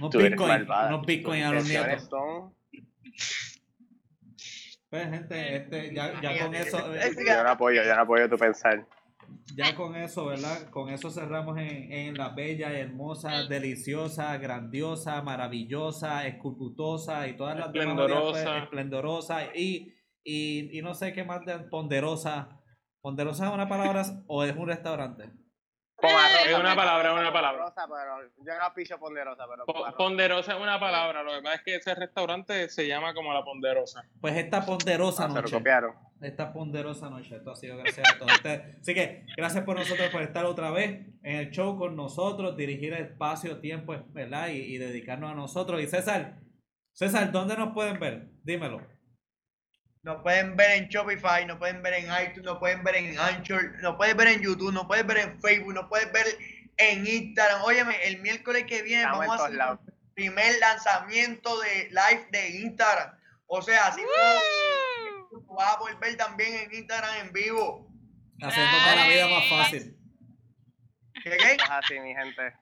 No Bitcoin, no Bitcoin a los nietos. Pues gente, este, ya, ya con eso. Eh, yo no apoyo, yo no apoyo tu pensar. Ya con eso, ¿verdad? Con eso cerramos en, en la bella, hermosa, deliciosa, grandiosa, maravillosa, esculputosa y todas las esplendorosa. Demás, esplendorosa y y, y no sé qué más de ponderosa. ¿Ponderosa es una palabra o es un restaurante? Es una palabra, es una palabra. yo no picho ponderosa, pero. ponderosa es una palabra. Lo que pasa es que ese restaurante se llama como la ponderosa. Pues esta ponderosa noche. Se lo copiaron. Esta ponderosa noche. Esto ha sido gracias a todos ustedes. Así que gracias por nosotros por estar otra vez en el show con nosotros, dirigir el espacio, tiempo, ¿verdad? Y, y dedicarnos a nosotros. Y César, César, ¿dónde nos pueden ver? Dímelo. Nos pueden ver en Shopify, nos pueden ver en iTunes, nos pueden ver en Anchor, nos pueden ver en YouTube, nos pueden ver en Facebook, nos pueden ver en Instagram. Óyeme, el miércoles que viene vamos a hacer el primer lanzamiento de live de Instagram. O sea, así como vas a poder ver también en Instagram en vivo. Haciendo toda la vida más fácil. ¿Qué qué? Así, mi gente.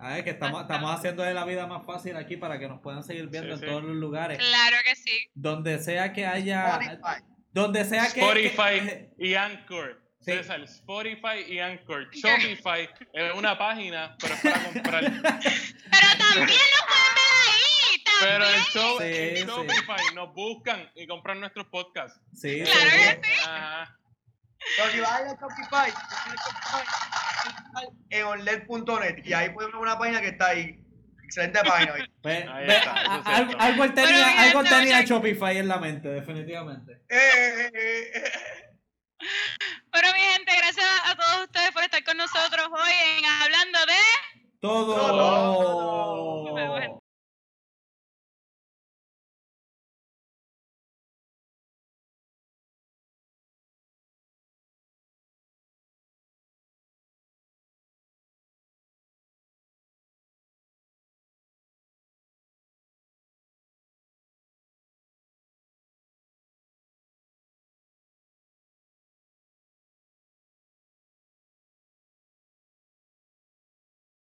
A ver, que estamos, estamos haciendo la vida más fácil aquí para que nos puedan seguir viendo en todos los lugares. Claro que sí. Donde sea que haya. Spotify. Donde sea que. Spotify y Anchor. César, Spotify y Anchor. Shopify es una página, pero es para comprar. pero también lo pueden ver ahí. También. Pero show, en Shopify nos buscan y compran nuestros podcasts. Sí, claro que sí. Entonces, si vas a ir a Shopify, en onlet.net y ahí pueden ver una página que está ahí. Excelente página. Pues, algo, algo tenía, algo tenía Shopify en la mente, definitivamente. Eh, eh, eh, bueno, mi gente, gracias a todos ustedes por estar con nosotros hoy en Hablando de... Todo.